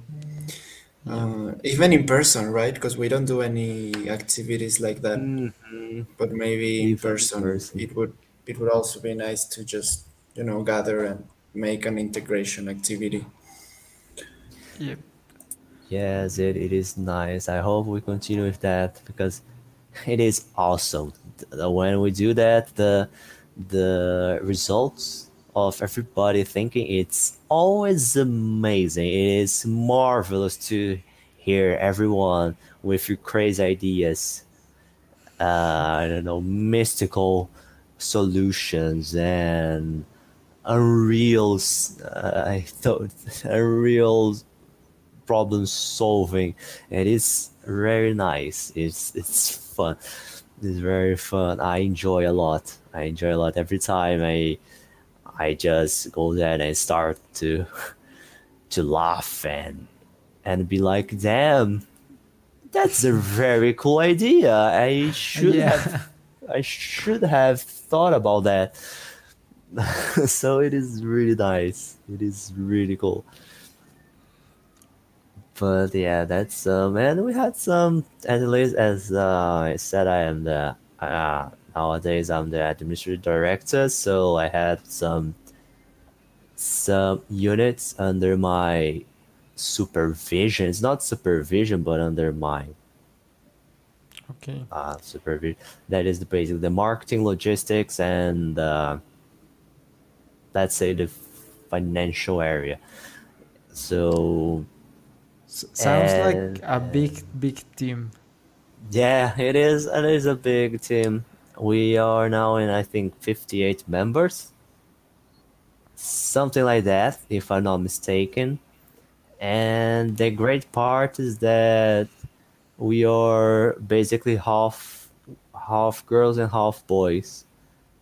Uh, even in person, right? Because we don't do any activities like that. Mhm. But maybe in Even in person, person. it would it would also be nice to just you know gather and make an integration activity. Yep. Yes, it, it is nice. I hope we continue with that because it is awesome. When we do that, the the results of everybody thinking it's always amazing. It is marvelous to hear everyone with your crazy ideas. Uh, I don't know, mystical solutions and unreal. Uh, I thought unreal problem solving. And It is very nice. It's it's fun. It's very fun. I enjoy a lot. I enjoy a lot every time I I just go there and I start to to laugh and and be like, damn, that's a very cool idea. I should Yeah. have I should have thought about that. so it is really nice. It is really cool. But yeah, that's um, and we had some at least as uh, I said, I am the uh, nowadays I'm the administrative director, so I had some some units under my supervision. It's not supervision, but under my Okay. uh, supervision. That is the basically the marketing, logistics, and uh, let's say the financial area. So sounds like a big, big team. Yeah, it is. It is a big team. We are now in, I think, 58 members. Something like that, if I'm not mistaken. And the great part is that we are basically half half girls and half boys.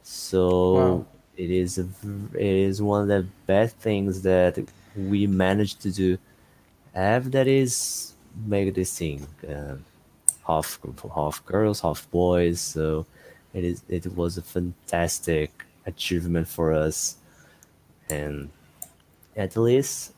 So Wow. It is a, it is one of the best things that we managed to do. Have that is make this thing. Um, half half girls, half boys. So it is it was a fantastic achievement for us, and at least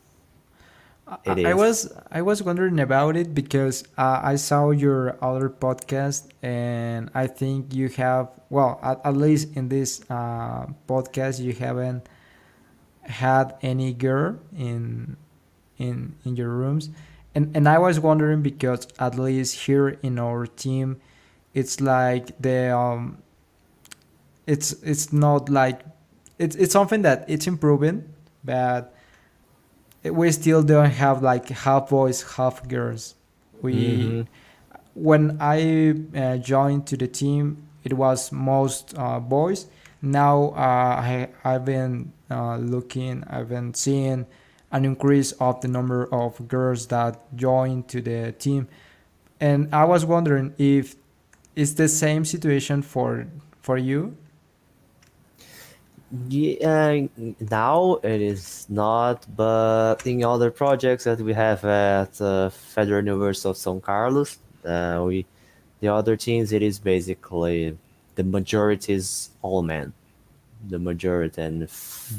I, It I is. was I was wondering about it because uh, I saw your other podcast and I think you have well at, at least in this uh, podcast you haven't had any girl in in in your rooms and and I was wondering because at least here in our team it's like the um it's it's not like it's it's something that it's improving but we still don't have like half boys half girls. We Mhm. when i uh, joined to the team it was most uh, boys. Now uh, I, i've been uh, looking i've been seeing an increase of the number of girls that join to the team. And i was wondering if it's the same situation for for you Yeah, now it is not, but in other projects that we have at uh, Federal University of São Carlos, uh, we the other teams it is basically the majority is all men, the majority, and f-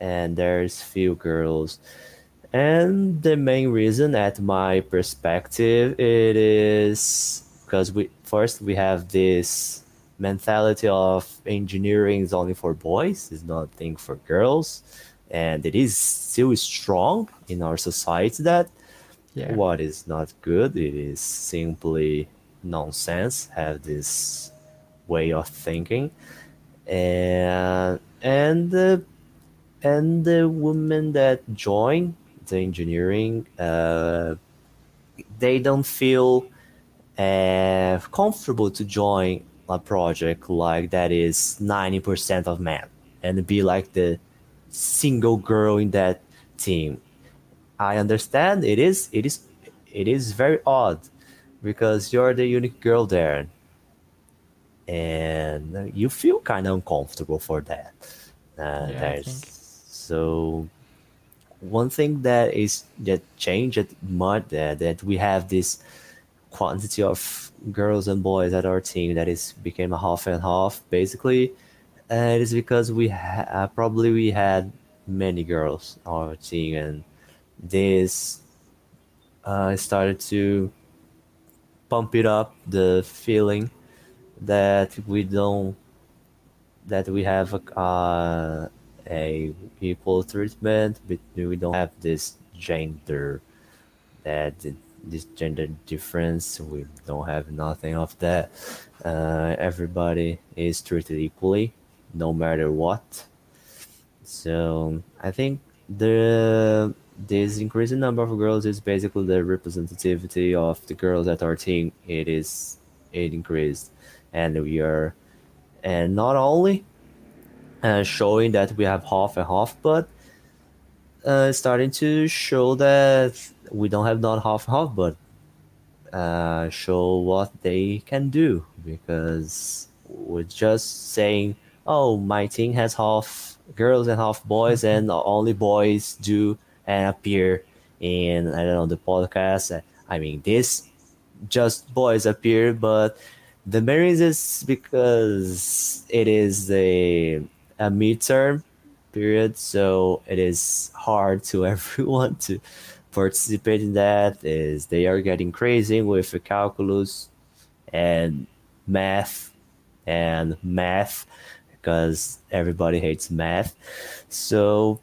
and there's few girls, and the main reason, at my perspective, it is because we first we have this mentality of engineering is only for boys, is not a thing for girls, and it is still strong in our society that yeah what is not good, it is simply nonsense. Have this way of thinking, and and the and the women that join the engineering, uh, they don't feel uh, comfortable to join a project like that is 90% of men and be like the single girl in that team. I understand it is it is it is very odd because you're the unique girl there and you feel kind of uncomfortable for that. Uh, Yeah, there's so one thing that is that changed much that that we have this quantity of girls and boys at our team that is became a half and half basically. Uh, it is because we ha- uh, probably we had many girls on our team and this uh, started to pump it up the feeling that we don't that we have a, uh, a equal treatment but we don't have this gender that this gender difference we don't have nothing of that. Uh, everybody is treated equally no matter what. So I think the this increasing number of girls is basically the representativity of the girls at our team. It is it increased, and we are and not only uh, showing that we have half and half, but uh, starting to show that we don't have not half half, but uh, show what they can do because we're just saying, oh, my team has half girls and half boys, and only boys do and appear in I don't know the podcast. I mean, this just boys appear, but the main reason is because it is a a midterm period, so it is hard to everyone to participate in that. Is they are getting crazy with calculus and math and math because everybody hates math. So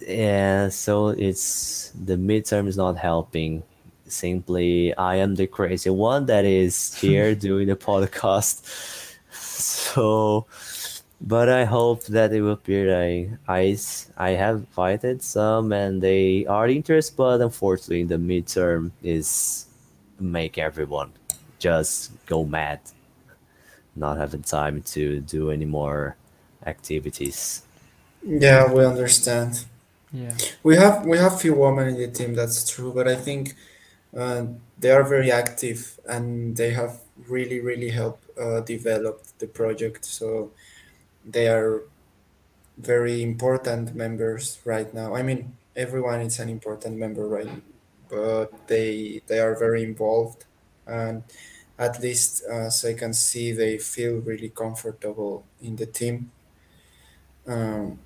yeah, so it's the midterm is not helping. Simply, I am the crazy one that is here doing the podcast. So, but I hope that it will appear. I, I, I have invited some and they are interested, but unfortunately, the midterm is make everyone just go mad, not having time to do any more activities. Yeah, we understand. Yeah. We have we have few women in the team. That's true, but I think uh, they are very active and they have really really helped uh, develop the project. So they are very important members right now. I mean, everyone is an important member, right? But they they are very involved, and at least as I can see, they feel really comfortable in the team. Um,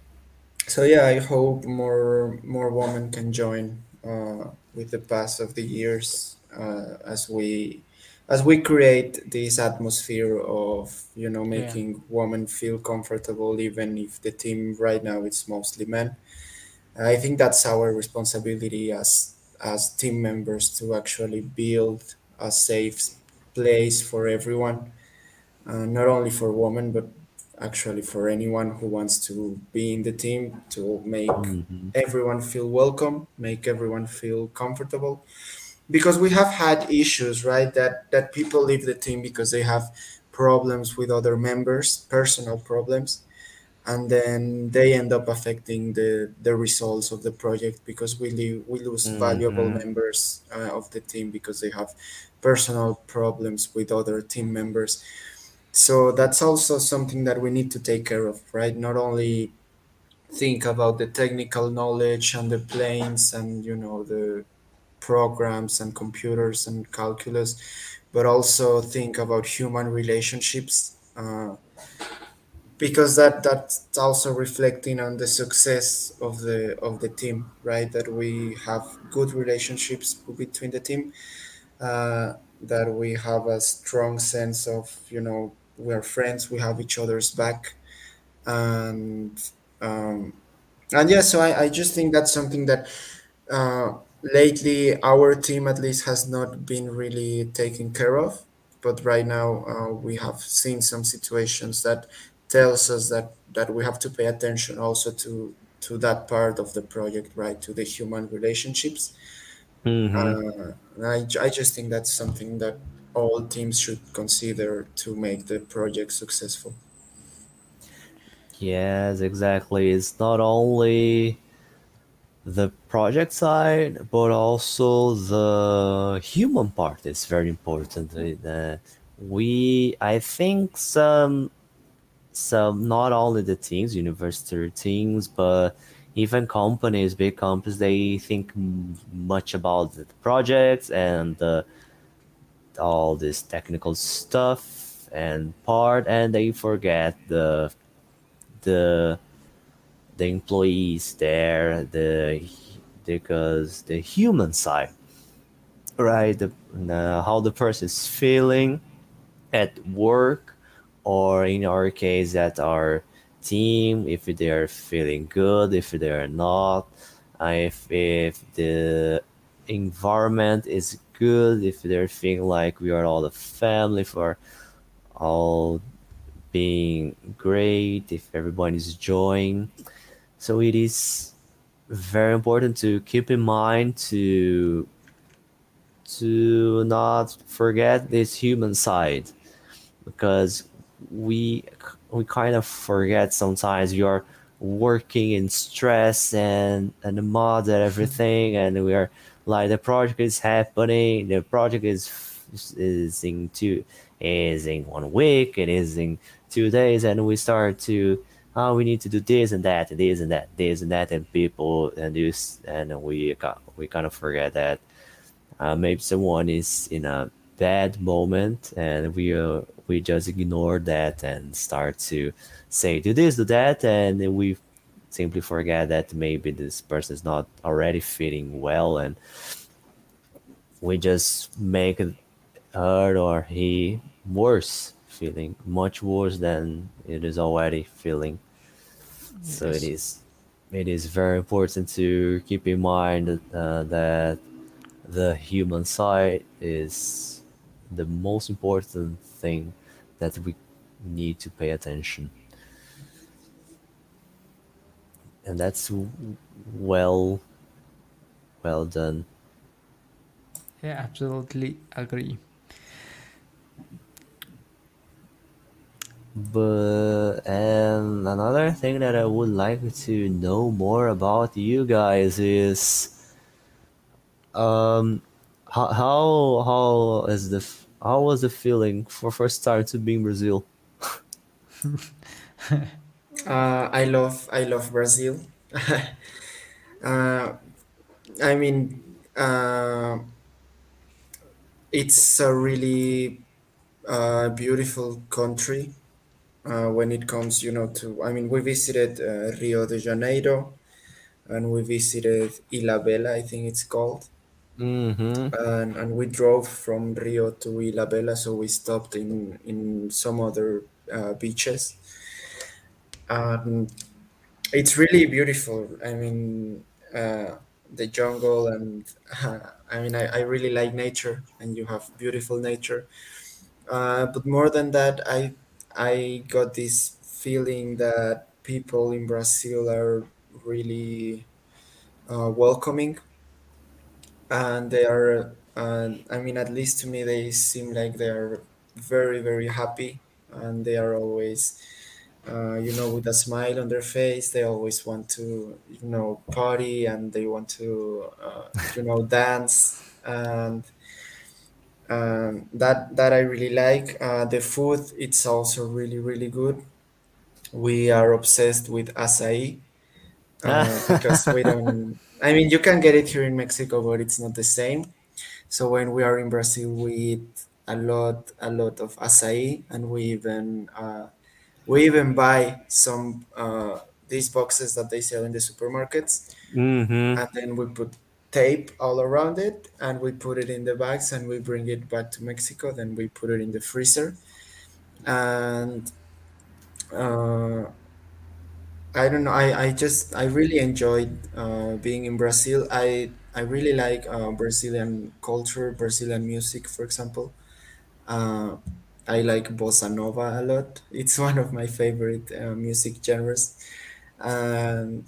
so yeah, I hope more more women can join uh, with the pass of the years uh, as we as we create this atmosphere of you know Yeah. making women feel comfortable even if the team right now it's mostly men. I think that's our responsibility as as team members to actually build a safe place for everyone uh, not only for women but actually for anyone who wants to be in the team to make hmm everyone feel welcome make everyone feel comfortable because we have had issues right that that people leave the team because they have problems with other members personal problems and then they end up affecting the the results of the project because we leave, we lose valuable hmm members uh, of the team because they have personal problems with other team members. So that's also something that we need to take care of right? Not only think about the technical knowledge and the planes and you know the programs and computers and calculus but also think about human relationships uh, because that that's also reflecting on the success of the of the team right? That we have good relationships between the team uh, that we have a strong sense of you know we're friends we have each other's back and um, and yeah so I, I just think that's something that uh, lately our team at least has not been really taken care of but right now uh, we have seen some situations that tells us that that we have to pay attention also to to that part of the project right to the human relationships hmm uh, I, I just think that's something that all teams should consider to make the project successful. Yes, exactly. It's not only the project side, but also the human part is very important. Uh, we, I think, some, some not only the teams, university teams, but even companies, big companies, they think much about the projects and uh, all this technical stuff and part, and they forget the the the employees there, the because the human side, right? The, how the person is feeling at work, or in our case, at our team, if they are feeling good, if they are not, uh, if if the environment is good, if they're feeling like we are all a family for all being great, if everyone is enjoying. So it is very important to keep in mind to to not forget this human side because we we kind of forget sometimes we are working in stress and and the mod and everything and we are like the project is happening the project is is in two is in one week it is in two days and we start to oh we need to do this and that this and that this and that and people and this and we we kind of forget that uh, maybe someone is in a bad moment and we uh, we just ignore that and start to say do this do that and we simply forget that maybe this person is not already feeling well and we just make her or he worse feeling much worse than it is already feeling so it is it is very important to keep in mind uh, that the human side is the most important thing that we need to pay attention. And that's well well done. Yeah, absolutely agree. But and another thing that i would like to know more about you guys is um how how, how is the how was the feeling for first time to be in brazil Uh, I love I love Brazil. uh, I mean, uh, it's a really uh, beautiful country uh, when it comes, you know, to. I mean, we visited uh, Rio de Janeiro and we visited Ilhabela, I think it's called, mm-hmm and and we drove from Rio to Ilhabela, so we stopped in in some other uh, beaches. And it's really beautiful. I mean, uh, the jungle, and I mean, I, I really like nature, and you have beautiful nature. Uh, but more than that, I I got this feeling that people in Brazil are really uh, welcoming, and they are. Uh, I mean, at least to me, they seem like they are very very happy, and they are always uh, you know, with a smile on their face. They always want to, you know, party and they want to, uh, you know, dance. And um, that that I really like. Uh, the food, it's also really really good. We are obsessed with acai uh, because we don't. I mean, you can get it here in Mexico, but it's not the same. So when we are in Brazil, we eat a lot, a lot of acai, and we even uh, we even buy some uh, these boxes that they sell in the supermarkets, mm-hmm and then we put tape all around it, and we put it in the bags, and we bring it back to Mexico. Then we put it in the freezer, and uh, I don't know. I, I just I really enjoyed uh, being in Brazil. I I really like uh, Brazilian culture, Brazilian music, for example. Uh, I like bossa nova a lot. It's one of my favorite uh, music genres, and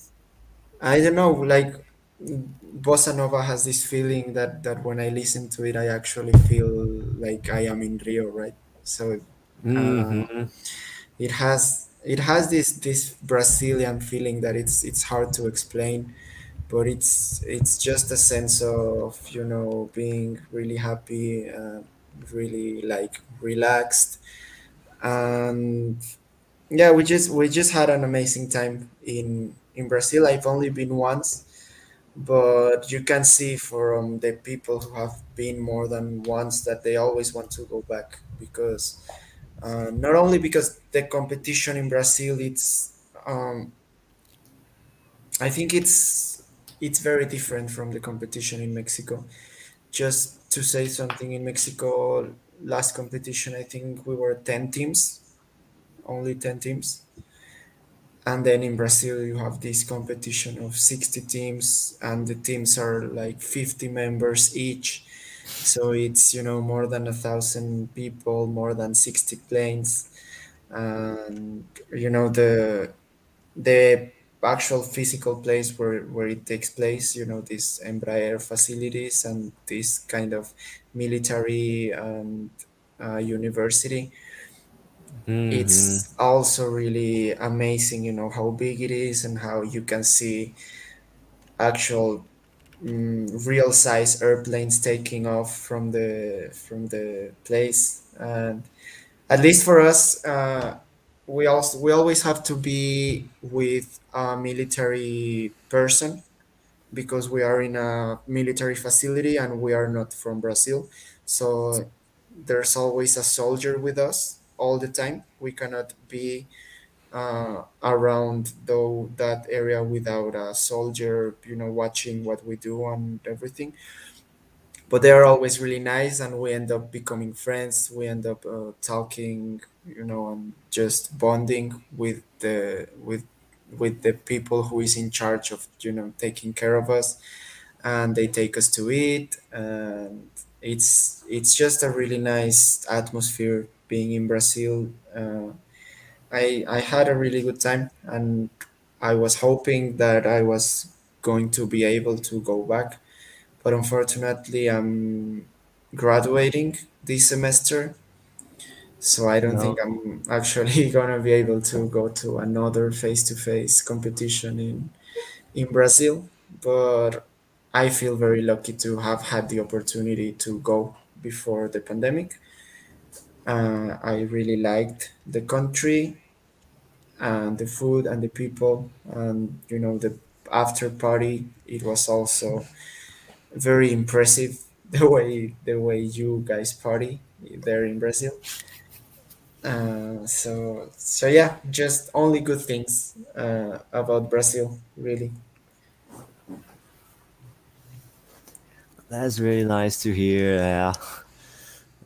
I don't know, like bossa nova has this feeling that that when I listen to it, I actually feel like I am in Rio, right? So uh, mm-hmm it has it has this this Brazilian feeling that it's it's hard to explain, but it's it's just a sense of you know being really happy, uh, really like relaxed, and yeah, we just we just had an amazing time in in Brazil. I've only been once, but you can see from the people who have been more than once that they always want to go back because uh, not only because the competition in Brazil it's um, I think it's it's very different from the competition in Mexico. Just to say something in Mexico last competition I think we were 10 teams, only 10 teams. And then in Brazil you have this competition of 60 teams and the teams are like 50 members each. So it's you know more than a thousand people more than 60 planes. And you know the the actual physical place where where it takes place you know these embraer facilities and this kind of military and uh, university hmm it's also really amazing you know how big it is and how you can see actual mm, real size airplanes taking off from the from the place. And at least for us uh, we also we always have to be with a military person because we are in a military facility and we are not from brazil. So there's always a soldier with us all the time. We cannot be uh, around though that area without a soldier you know watching what we do and everything. But they are always really nice and we end up becoming friends. We end up uh, talking you know and just bonding with the with with the people who is in charge of you know taking care of us. And they take us to eat and it's it's just a really nice atmosphere being in brazil uh, I I had a really good time, and I was hoping that I was going to be able to go back, but unfortunately, I'm graduating this semester, so I don't think I'm actually gonna be able to go to another face-to-face competition in in Brazil. But I feel very lucky to have had the opportunity to go before the pandemic. Uh, I really liked the country and the food and the people and you know the after party it was also very impressive the way the way you guys party there in brazil uh, so so yeah just only good things uh, about brazil really that's really nice to hear. Yeah,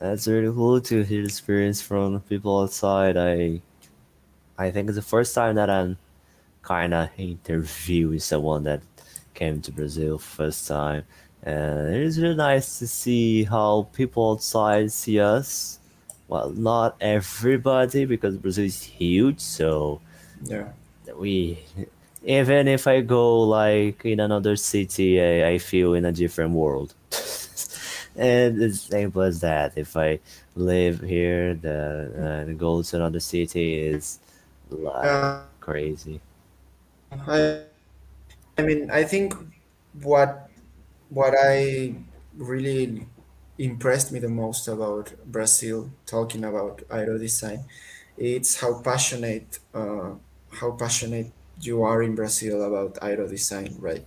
that's really cool to hear experience from people outside. I I think it's the first time that I'm kind of interviewing someone that came to Brazil first time, and it is really nice to see how people outside see us. Well, not everybody because Brazil is huge, so yeah we even if I go like in another city, I, I feel in a different world. and it's simple as that. If I live here, the and go to another city is like uh, crazy. I, I mean i think what what i really impressed me the most about brazil talking about aero design it's how passionate uh, how passionate you are in brazil about aero design right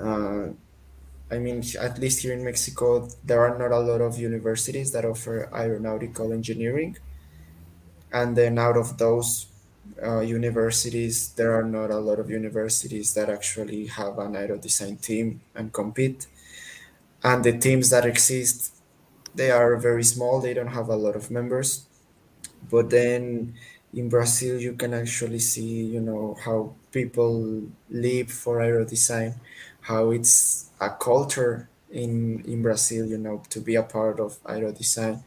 uh, i mean at least here in mexico there are not a lot of universities that offer aeronautical engineering. And then out of those uh, universities there are not a lot of universities that actually have an aero design team and compete. And the teams that exist they are very small. They don't have a lot of members. But then in brazil you can actually see you know how people live for aero design how it's a culture in in brazil you know to be a part of aero design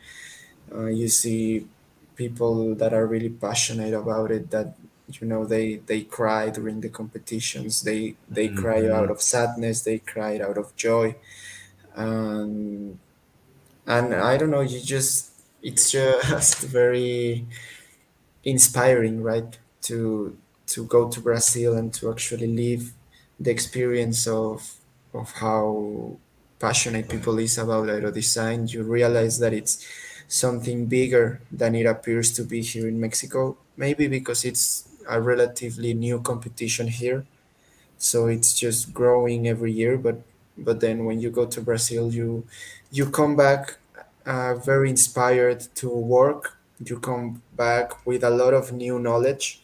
uh, you see people that are really passionate about it that you know they they cry during the competitions. They they cry out of sadness they cry out of joy. And and i don't know you just it's just very inspiring right to to go to Brazil and to actually live the experience of of how passionate people is about aero design, you realize that it's something bigger than it appears to be here in Mexico. Maybe because it's a relatively new competition here, so it's just growing every year. But but then when you go to Brazil, you you come back uh, very inspired to work. You come back with a lot of new knowledge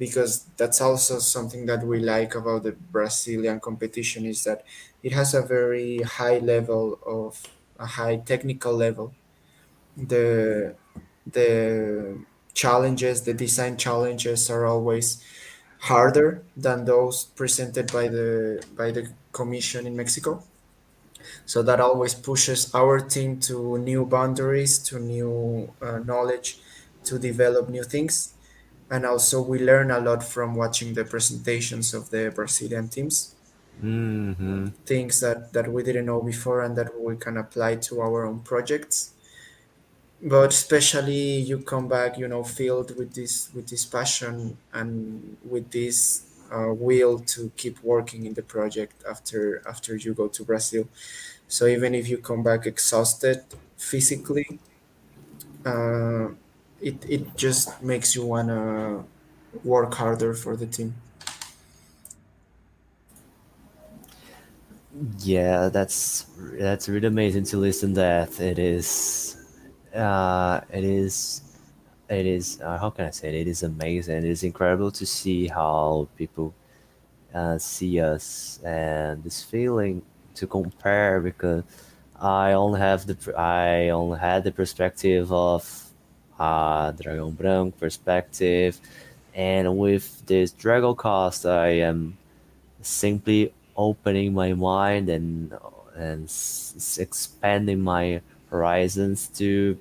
because that's also something that we like about the Brazilian competition is that it has a very high level of a high technical level. The the challenges, the design challenges are always harder than those presented by the by the commission in Mexico. So that always pushes our team to new boundaries, to new uh, knowledge, to develop new things. And also, we learn a lot from watching the presentations of the Brazilian teams, Mm-hmm. things that, that we didn't know before and that we can apply to our own projects. But especially, you come back, you know, filled with this with this passion and with this uh, will to keep working in the project after after you go to Brazil. So even if you come back exhausted physically, uh, it it just makes you wanna work harder for the team. Yeah, that's that's really amazing to listen that it is uh it is it is uh, how can I say it? It is amazing. It is incredible to see how people uh, see us and this feeling to compare because I only have the I only had the perspective of uh Dragão Branco perspective. And with this Dragocast I am simply opening my mind and and s- expanding my horizons to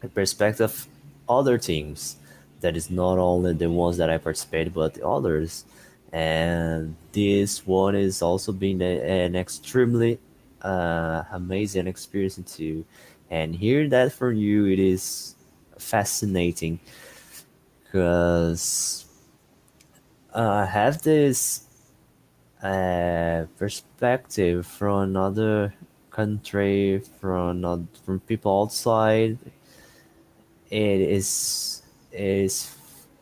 the perspective of other teams. That is not only the ones that I participate but the others. And this one is also been a, an extremely uh, amazing experience too and hear that from you it is fascinating because uh, I have this uh, perspective from another country, from from people outside, it is is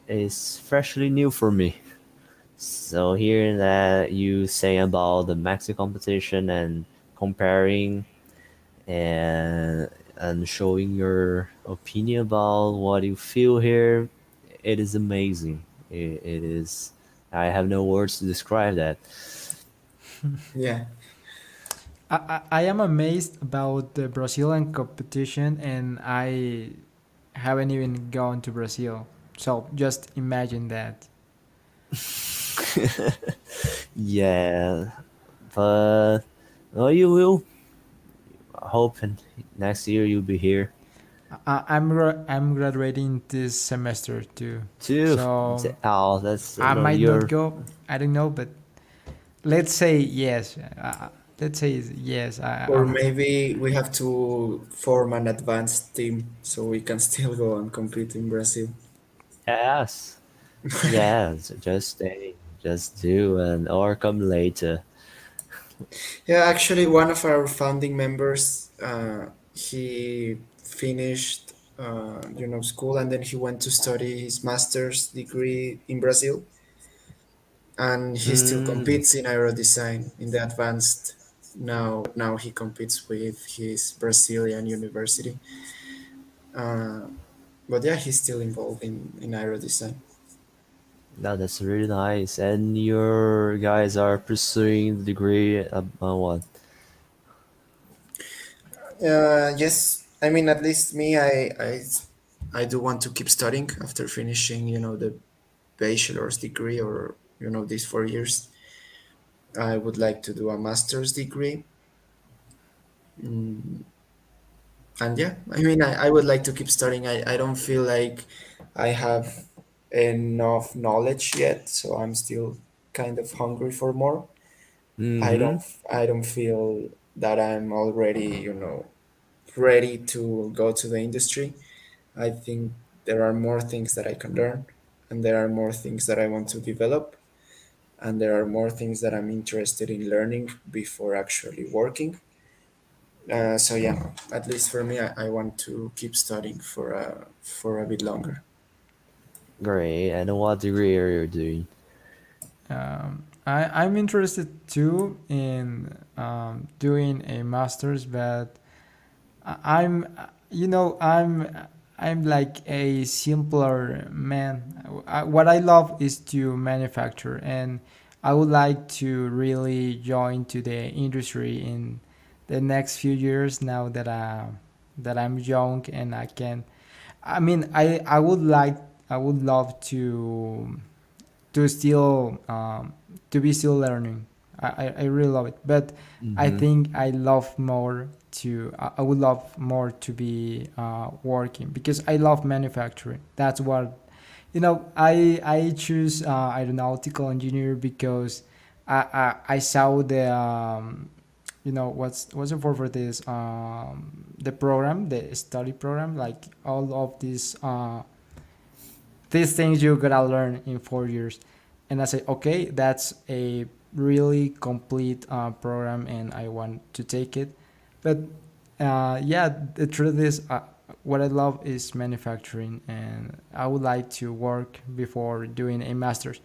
is freshly new for me. So hearing that you say about the Mexican competition and comparing and and showing your opinion about what you feel here, it is amazing. It, it is. I have no words to describe that. Yeah. I, I, I am amazed about the Brazilian competition, and I haven't even gone to Brazil. So just imagine that. Yeah, but oh, you will. Hoping next year you'll be here I, I'm gra- I'm graduating this semester too, too. so Oh, that's I might you're not go. I don't know, but let's say yes. Uh, let's say yes. I, Or I'm, maybe we have to form an advanced team so we can still go and compete in Brazil. yes, yes. Just stay, just do, and or come later. Yeah, actually, one of our founding members, uh, he finished, uh, you know, school and then he went to study his master's degree in Brazil, and he still Mm, competes in aero design in the advanced. Now, now he competes with his Brazilian university. Uh, but yeah, he's still involved in in aero design. no, that's really nice. And your guys are pursuing the degree about what? Uh, yes, I mean, at least me, I, I, I do want to keep studying after finishing, you know, the bachelor's degree or, you know, these four years. I would like to do a master's degree. Mm, and yeah, I mean, I, I would like to keep studying. I, I don't feel like I have enough knowledge yet, so I'm still kind of hungry for more. I Mm-hmm. don't, I don't feel that I'm already, you know, ready to go to the industry. I think there are more things that I can learn and there are more things that I want to develop, and there are more things that I'm interested in learning before actually working. Uh, so yeah, at least for me, I, I want to keep studying for a for a bit longer. Great. And what degree are you doing? Um, I, I'm interested too in um, doing a master's, but I'm, you know, I'm I'm like a simpler man. I, what I love is to manufacture, and I would like to really join to the industry in the next few years. Now that I that I'm young and I can, I mean, I I would like I would love to to still um, to be still learning. I, I I really love it, but I Mm-hmm. think I love more to I I would love more to be uh, working because I love manufacturing. That's what you know. I I choose uh, aeronautical engineer because I I, I saw the um, you know what's what's the word for this um, the program the study program like all of these uh, these things you gotta learn in four years and i say okay that's a really complete uh, program and i want to take it but uh, yeah the truth is uh, what i love is manufacturing and i would like to work before doing a master's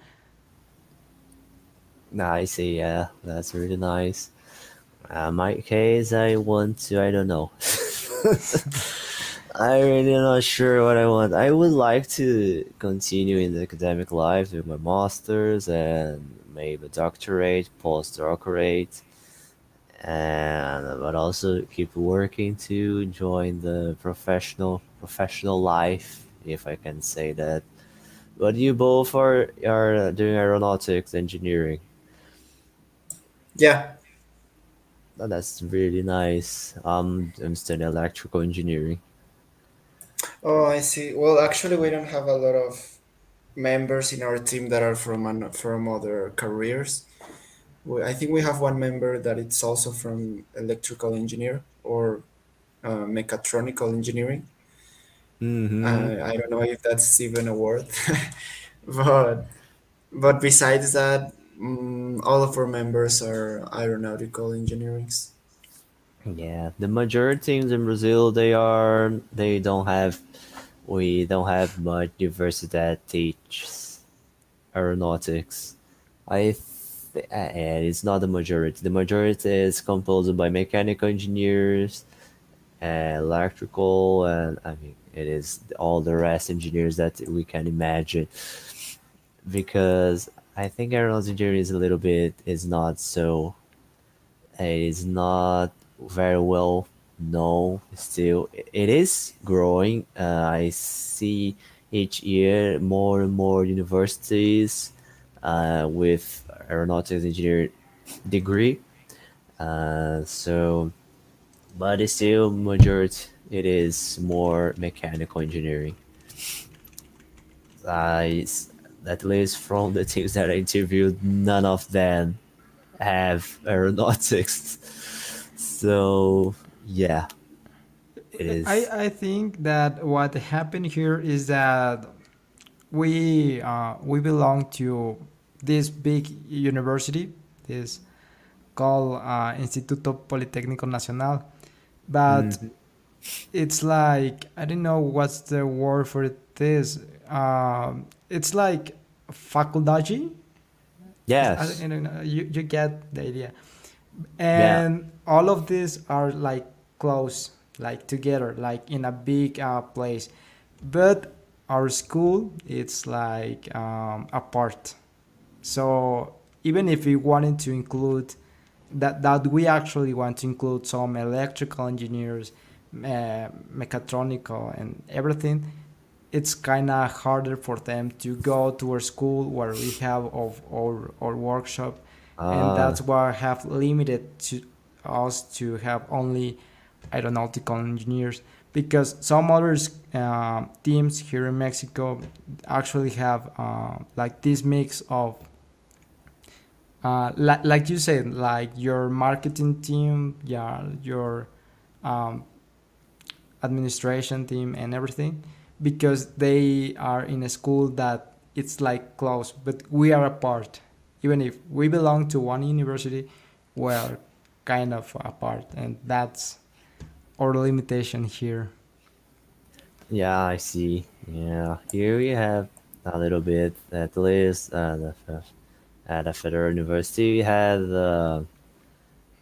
see. Yeah, that's really nice. Uh, my case, I want to. I don't know. I really not sure what I want. I would like to continue in the academic life with my masters and maybe doctorate, postdoctorate, and but also keep working to join the professional professional life, if I can say that. But you both are are doing aeronautics engineering. Yeah, Oh, that's really nice. Um, I'm studying electrical engineering. Oh, I see. Well, actually, we don't have a lot of members in our team that are from an, from other careers. We, I think we have one member that it's also from electrical engineer or uh, mechatronical engineering. Mm-hmm. Uh, I don't know if that's even a word, but but besides that, mm all of our members are aeronautical engineerings. Yeah, the majority teams in Brazil they are they don't have we don't have much university that teaches aeronautics. I th- and it's not the majority. The majority is composed by mechanical engineers, and electrical, and I mean it is all the rest engineers that we can imagine. Because I think aeronautics engineering is a little bit is not so it is not very well known still. It is growing. Uh, I see each year more and more universities uh, with aeronautics engineering degree. Uh, so, but it's still majority. It is more mechanical engineering. I, at least from the teams that I interviewed, none of them have aeronautics. So yeah, it I. I think that what happened here is that we uh, we belong to this big university, this called uh, Instituto Politécnico Nacional, but Mhm. it's like I don't know what's the word for this. Um, it's like faculdade. Is- I Yes. I don't know. You you get the idea. Yeah. And all of these are like close, like together, like in a big uh, place. But our school, it's like um, apart. So even if we wanted to include that, that we actually want to include some electrical engineers, uh, mechatronical, and everything, it's kind of harder for them to go to our school where we have of our, our workshop and Ah, that's why I have limited to us to have only aeronautical engineers because some other uh, teams here in Mexico actually have uh, like this mix of uh, like, like you said like your marketing team yeah your um, administration team and everything because they are in a school that it's like close, but we are apart. Even if we belong to one university, we're kind of apart, and that's our limitation here. Yeah, I see. Yeah, here we have a little bit at least uh, the, at the Federal University. We had uh,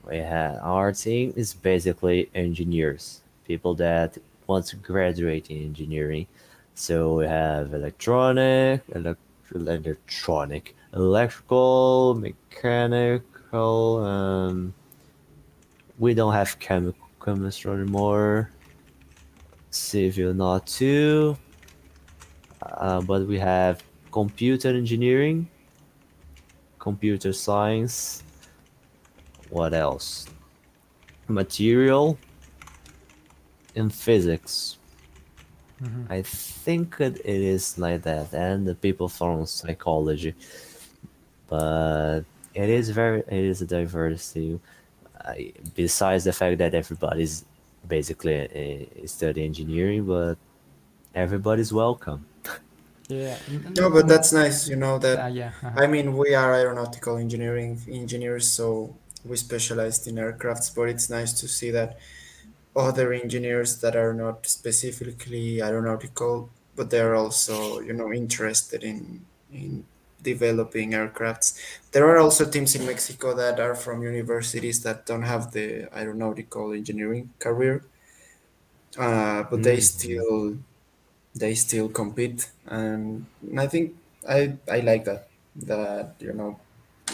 we had our team is basically engineers, people that want to graduate in engineering. So we have electronic, elec electronic, electrical, mechanical. Um, we don't have chemical chemistry anymore. Civil not too. Uh, but we have computer engineering, computer science. What else? Material and physics. Mhm. I think it, it is like that, and the people from psychology. But it is very, it is a diversity. I, besides the fact that everybody's basically uh, study engineering, but everybody's welcome. Yeah. No, but that's nice, you know, that Uh, yeah. uh-huh. I mean, we are aeronautical engineering engineers, so we specialized in aircrafts, but it's nice to see that other engineers that are not specifically aeronautical, but they're also, you know, interested in in developing aircrafts. There are also teams in Mexico that are from universities that don't have the aeronautical engineering career, uh, but they Mhm. still they still compete, and I think I I like that that you know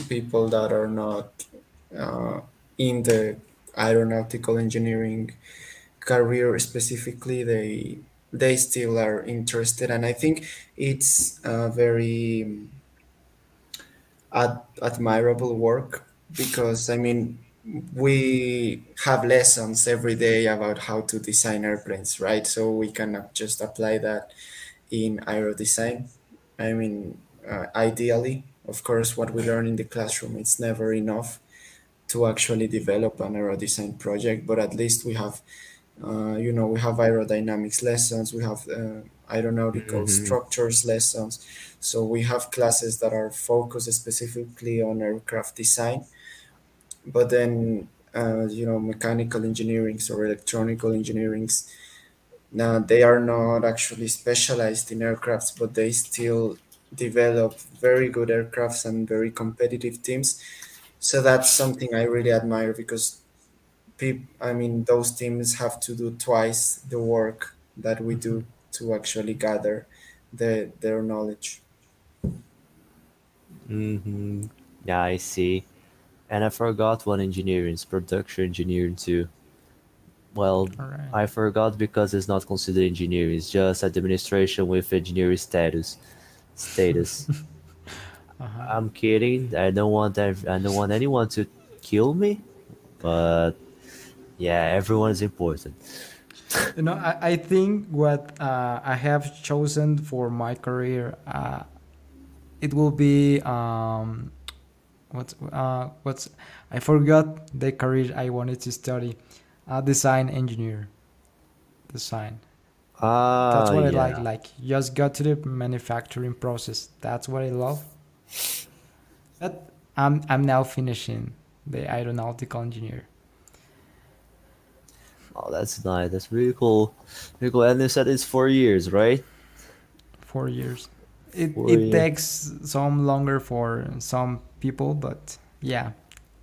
people that are not uh, in the aeronautical engineering career specifically they they still are interested and i think it's a very ad- admirable work because i mean we have lessons every day about how to design airplanes right so we cannot just apply that in aero design i mean uh, ideally of course what we learn in the classroom it's never enough to actually develop an aero design project but at least we have uh, you know, we have aerodynamics lessons, we have uh, aeronautical Mhm. structures lessons. So we have classes that are focused specifically on aircraft design. But then, uh, you know, mechanical engineerings or electronical engineerings, now they are not actually specialized in aircrafts, but they still develop very good aircrafts and very competitive teams. So that's something I really admire because I mean, those teams have to do twice the work that we do to actually gather the their knowledge. Hmm Yeah, I see. And I forgot one engineering, production engineering too. Well, right. I forgot because it's not considered engineering. It's just administration with engineering status. Status. Uh-huh. I'm kidding. I don't want I don't want anyone to kill me, but yeah, everyone is important. You know, I, I think what uh, I have chosen for my career, uh, it will be um, what's uh, what's I forgot the career I wanted to study, uh, design engineer, design. Ah, that's what I like. Like just got to the manufacturing process. That's what I love. But I'm I'm now finishing the aeronautical engineer. Oh, that's nice. That's really cool. Really cool. And you said it's four years, right? four years. It it takes some longer for some people, but yeah,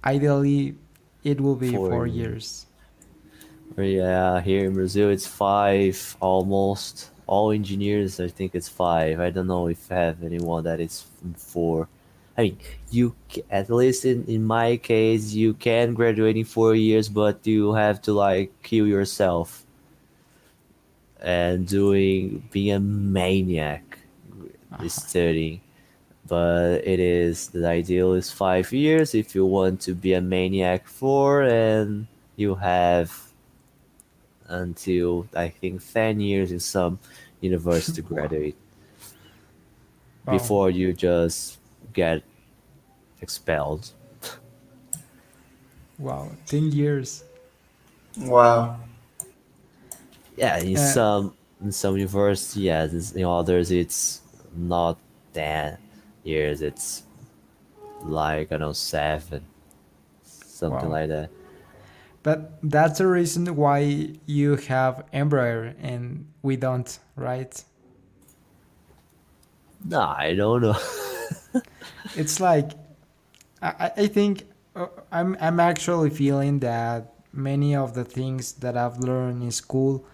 ideally it will be Four four years. Yeah, here in Brazil it's five almost. All engineers, I think it's five. I don't know if I have anyone that is four. I mean, you at least in, in my case, you can graduate in four years, but you have to like kill yourself and doing being a maniac studying. But it is the ideal is five years if you want to be a maniac four, and you have until I think 10 years in some university to graduate Wow. before you just get expelled. Wow. Ten years. Wow. Yeah, in Uh, some in some universities, yes, in others it's not 10 years, it's like, I don't know, seven, something Wow. like that. But that's the reason why you have Embraer and we don't, right? No, I don't know. It's like I, I think uh, I'm I'm actually feeling that many of the things that I've learned in school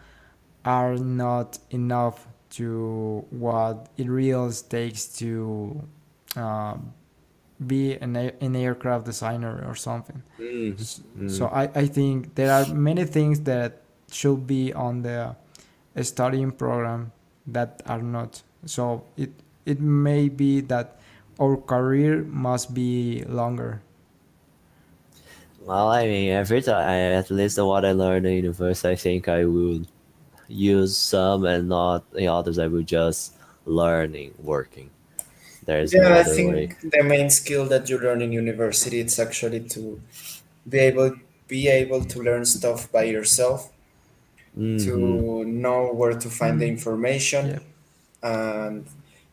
are not enough to what it really takes to um, be an, an aircraft designer or something. S- So I, I think there are many things that should be on the studying program that are not. So it it may be that our career must be longer. Well, I mean, every time, I, at least what I learned in university, I think I will use some and not the others. I will just learning, working. There's no Yeah, I other way. think the main skill that you learn in university it's actually to be able be able to learn stuff by yourself, hmm to know where to find the Mm, information, Yep. and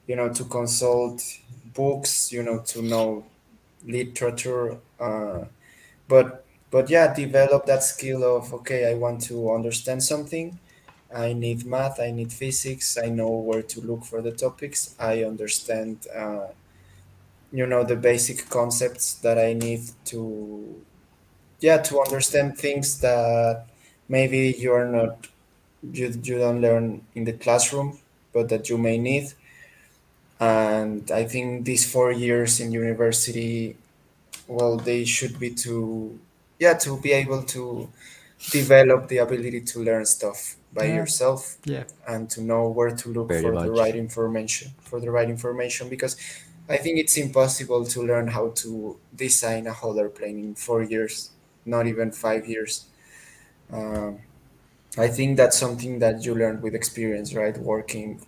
you know to consult books, you know to know literature, uh, but but yeah, develop that skill of okay, I want to understand something. I need math. I need physics. I know where to look for the topics. I understand. Uh, you know the basic concepts that I need to yeah to understand things that maybe you are not you, you don't learn in the classroom but that you may need and I think these four years in university well they should be to yeah to be able to develop the ability to learn stuff by Yeah. yourself Yeah. and to know where to look Pretty for the right information for the right information because I think it's impossible to learn how to design a whole airplane in four years, not even five years. Um, I think that's something that you learn with experience, right? Working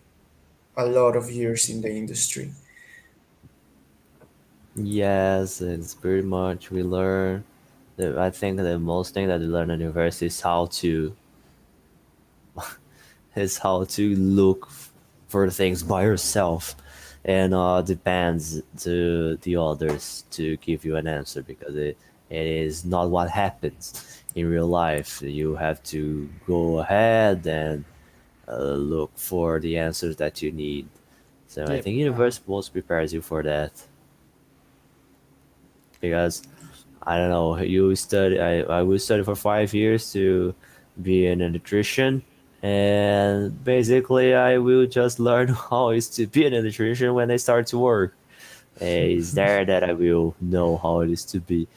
a lot of years in the industry. Yes, it's pretty much we learn. The, I think the most thing that we learn in university is how to is how to look for things by yourself, and uh, depends to the others to give you an answer because it, it is not what happens in real life. You have to go ahead and uh, look for the answers that you need. So I think university most prepares you for that because I don't know. You study. I I will study for five years to be an electrician, and basically I will just learn how it is to be an electrician when I start to work. It's there that I will know how it is to be,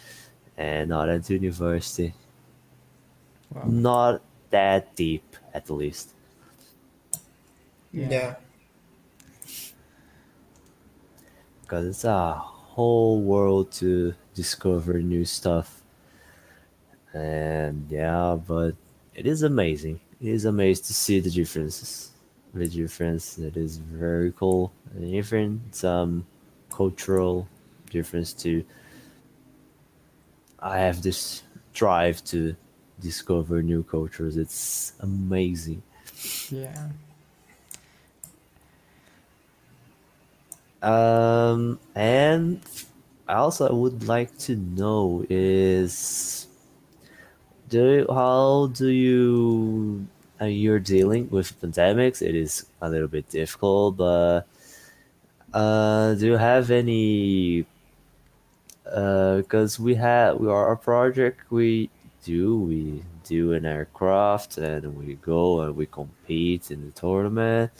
and not at university. Wow. Not that deep, at least. Yeah. Yeah. because it's a whole world to discover new stuff. And yeah, but it is amazing. It is amazing to see the differences. The difference it is very cool. And even some cultural difference too. I have this drive to discover new cultures. It's amazing. Yeah. Um, and I also would like to know is do how do you uh, you're dealing with pandemics? It is a little bit difficult, but uh, do you have any? Because we have we are a project we do we do an aircraft and we go and we compete in the tournament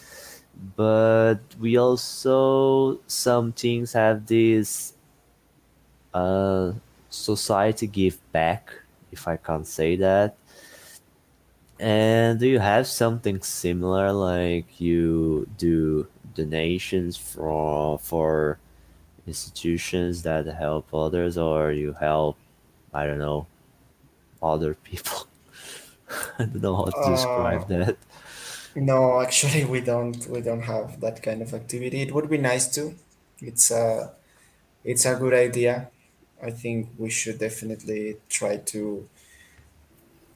but we also some teams have this uh society give back if i can't say that and do you have something similar like you do donations for for institutions that help others or you help i don't know other people i don't know how to Uh, describe that no, actually, we don't. We don't have that kind of activity. It would be nice to. It's a. It's a good idea. I think we should definitely try to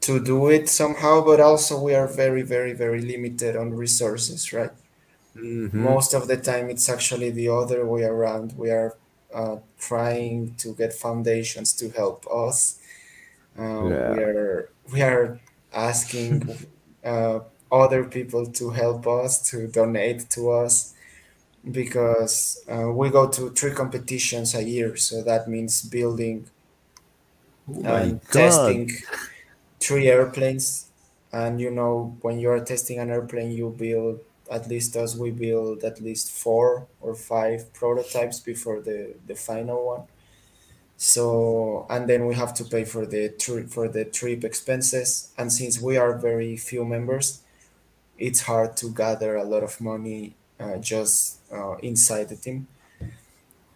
to do it somehow. But also, we are very, very, very limited on resources, right? Mm-hmm. most of the time it's actually the other way around we are uh, trying to get foundations to help us uh, we are we are asking uh, other people to help us to donate to us because uh, we go to three competitions a year so that means building Oh and God. testing three airplanes. And you know when you are testing an airplane you build at least us we build at least four or five prototypes before the the final one. So and then we have to pay for the trip for the trip expenses. And since we are very few members it's hard to gather a lot of money uh, just uh, inside the team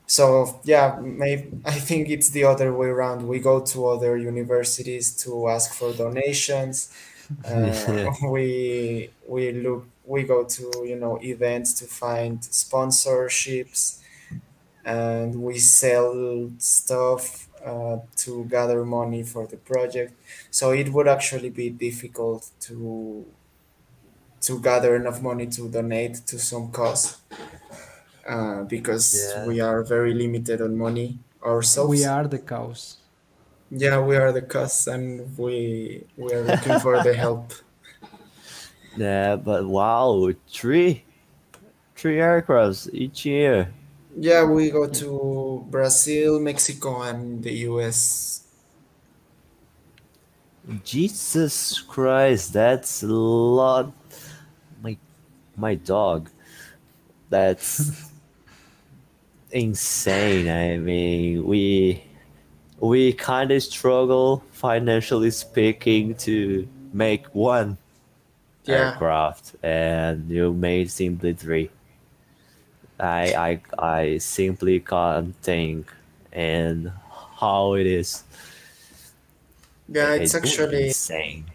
so yeah, maybe I think it's the other way around. We go to other universities to ask for donations. Uh, we we look we go to you know events to find sponsorships, and we sell stuff uh, to gather money for the project. So it would actually be difficult to to gather enough money to donate to some cause uh, because Yeah. we are very limited on money ourselves. We are the cows. Yeah, we are the cause and we we are looking for the help. Yeah, but wow, three three aircrafts each year. Yeah, we go to Brazil, Mexico, and the US. Jesus Christ, that's a lot. My my dog. That's insane. I mean, we we kind of struggle financially speaking to make one Yeah, aircraft, and you made simply three. I I I simply can't think and how it is. yeah, It it's actually insane.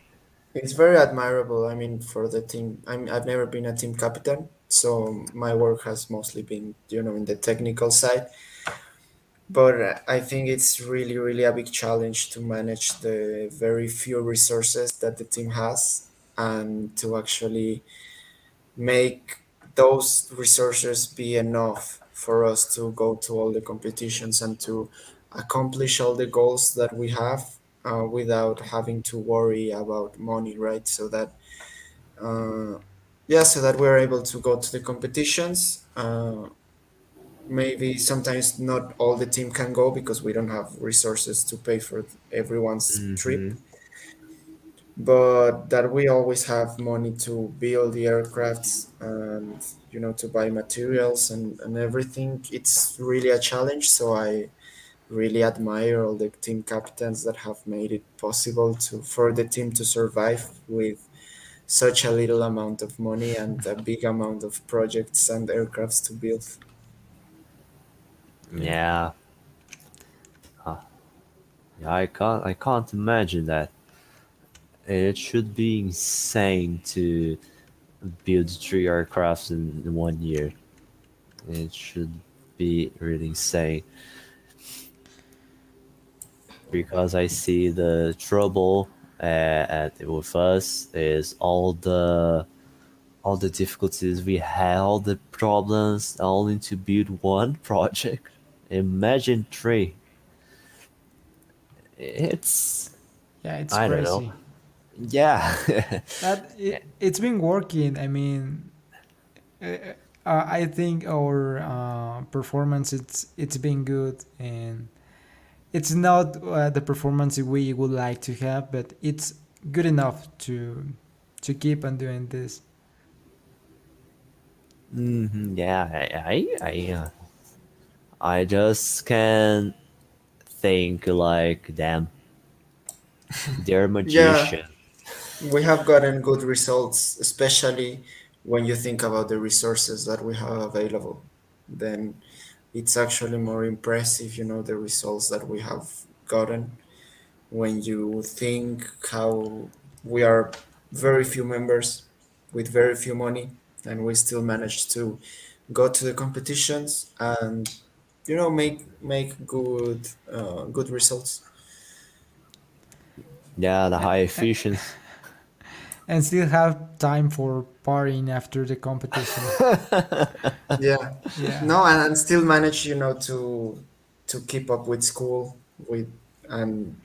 it's very admirable. I mean, for the team, I'm I've never been a team captain, so my work has mostly been you know in the technical side. But uh, I think it's really, really a big challenge to manage the very few resources that the team has and to actually make those resources be enough for us to go to all the competitions and to accomplish all the goals that we have uh, without having to worry about money, right? So that, uh, yeah, so that we're able to go to the competitions. Uh, maybe sometimes not all the team can go because we don't have resources to pay for everyone's trip. Hmm but that we always have money to build the aircrafts and you know to buy materials and, and everything. It's really a challenge so i really admire all the team captains that have made it possible to for the team to survive with such a little amount of money and a big amount of projects and aircrafts to build Yeah, yeah. I can't. I can't imagine that. It should be insane to build three aircrafts in one year. It should be really insane because I see the trouble uh, at with us is all the all the difficulties we had, all the problems, only to build one project. Imagine three. It's Yeah, it's I don't know. crazy. Yeah. That it, it's been working. I mean, uh, uh, I think our uh, performance it's it's been good and it's not uh, the performance we would like to have, but it's good enough to to keep on doing this. hmm Yeah. I I I, uh, I just can think like them. They're yeah magician. we have gotten good results especially when you think about the resources that we have available then it's actually more impressive you know the results that we have gotten. When you think how we are very few members with very few money and we still manage to go to the competitions and you know make make good uh, good results. Yeah, the high efficiency. And still have time for partying after the competition. yeah Yeah. no and, and still manage you know to to keep up with school with and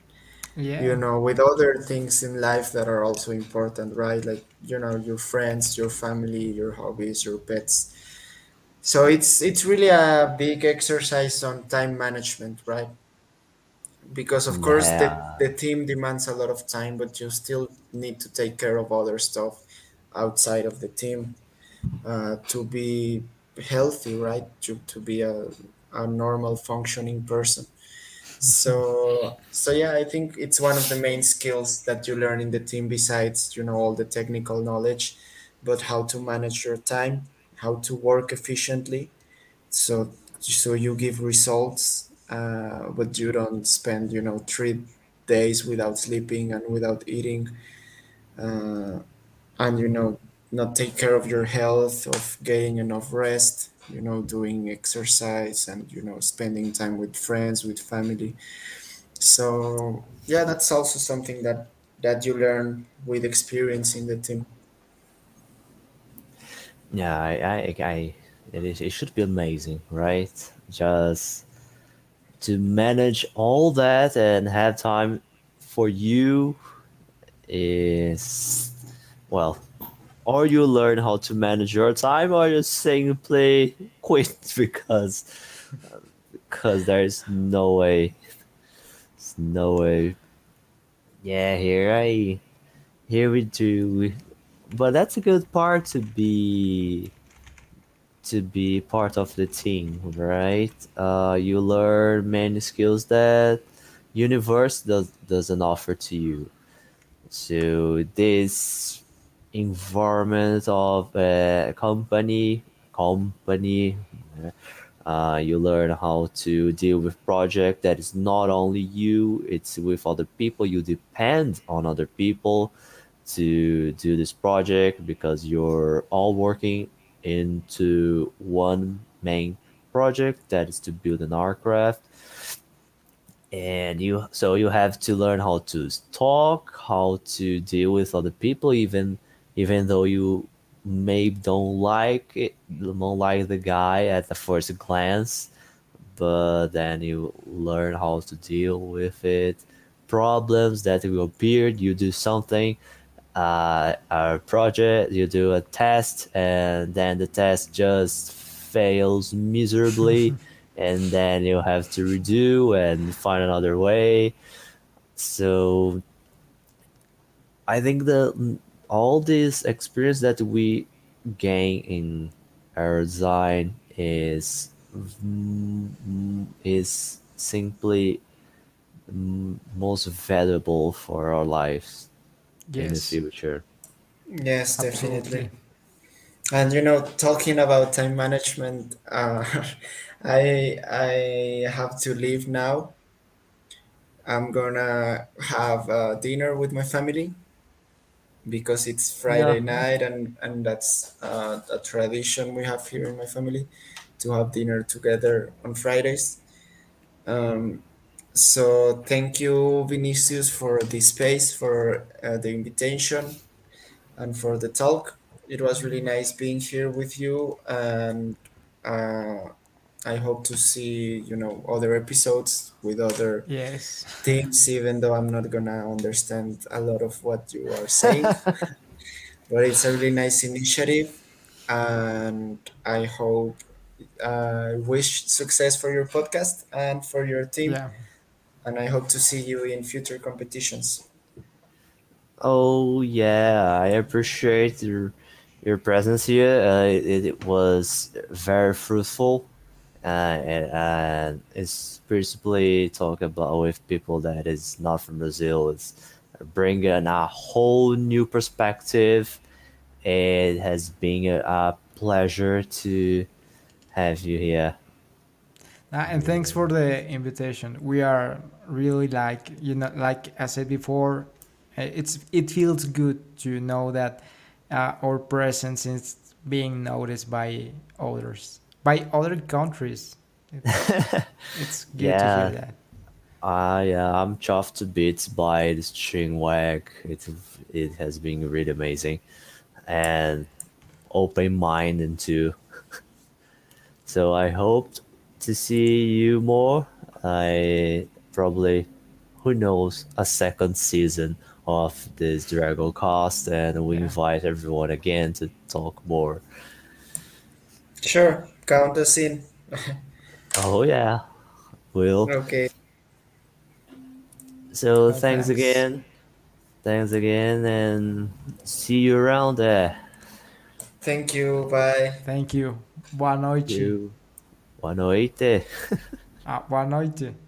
Yeah. you know with other things in life that are also important right like you know your friends your family your hobbies your pets so it's it's really a big exercise on time management right because of course the, the team demands a lot of time but you still need to take care of other stuff outside of the team. Uh, to be healthy right? To, to be a, a normal functioning person. So so yeah i think it's one of the main skills that you learn in the team besides you know all the technical knowledge but how to manage your time how to work efficiently. So so you give results uh, but you don't spend you know three days without sleeping and without eating uh, and you know not take care of your health of getting enough rest you know doing exercise and you know spending time with friends with family so yeah that's also something that that you learn with experience in the team Yeah, I, I, I it is. It should be amazing, right? Just to manage all that and have time for you is well, or you learn how to manage your time, or you simply quit because because there's no way, there's no way. Yeah, here I here we do but that's a good part to be to be part of the team right? Uh, you learn many skills that universe does, doesn't offer to you. So this environment of a company company uh, you learn how to deal with project that is not only you it's with other people. You depend on other people to do this project because you're all working into one main project that is to build an aircraft. And you so you have to learn how to talk how to deal with other people even even though you may don't like it don't like the guy at the first glance but then you learn how to deal with it. Problems that will appear you do something uh, a project, you do a test, and then the test just fails miserably, and then you have to redo and find another way. So I think the all this experience that we gain in aero design is mm, is simply mm, most valuable for our lives in the Yes. future. yes definitely and you know talking about time management uh, i i have to leave now i'm gonna have uh, dinner with my family because it's friday Yeah. night and and that's uh, a tradition we have here in my family to have dinner together on fridays um, so thank you vinicius for the space for uh, the invitation and for the talk. It was really nice being here with you, and uh, I hope to see you know other episodes with other Yes. things, even though I'm not gonna understand a lot of what you are saying. But it's a really nice initiative, and I hope I wish success for your podcast and for your team, Yeah. And I hope to see you in future competitions. Oh yeah, I appreciate your your presence here. Uh, it, it was very fruitful, uh, and, and it's principally talk about with people that is not from Brazil. It's bringing a whole new perspective. It has been a, a pleasure to have you here. Uh, and thanks for the invitation. We are really like you know, like I said before, uh, it's it feels good to know that uh, our presence is being noticed by others, by other countries. It's, it's good to hear Yeah. that. I yeah, I'm chuffed to bits by this Chingwag. It it has been really amazing, and open minded too. so I hope to see you more. I probably, who knows, a second season of this Dragocast, and we invite everyone again to talk more. Sure, count us in. Oh yeah, will. Okay. So Oh, thanks thanks. again. Thanks again, and see you around there. Thank you. Bye. Thank you. Boa noite. Boa noite. Ah, boa noite.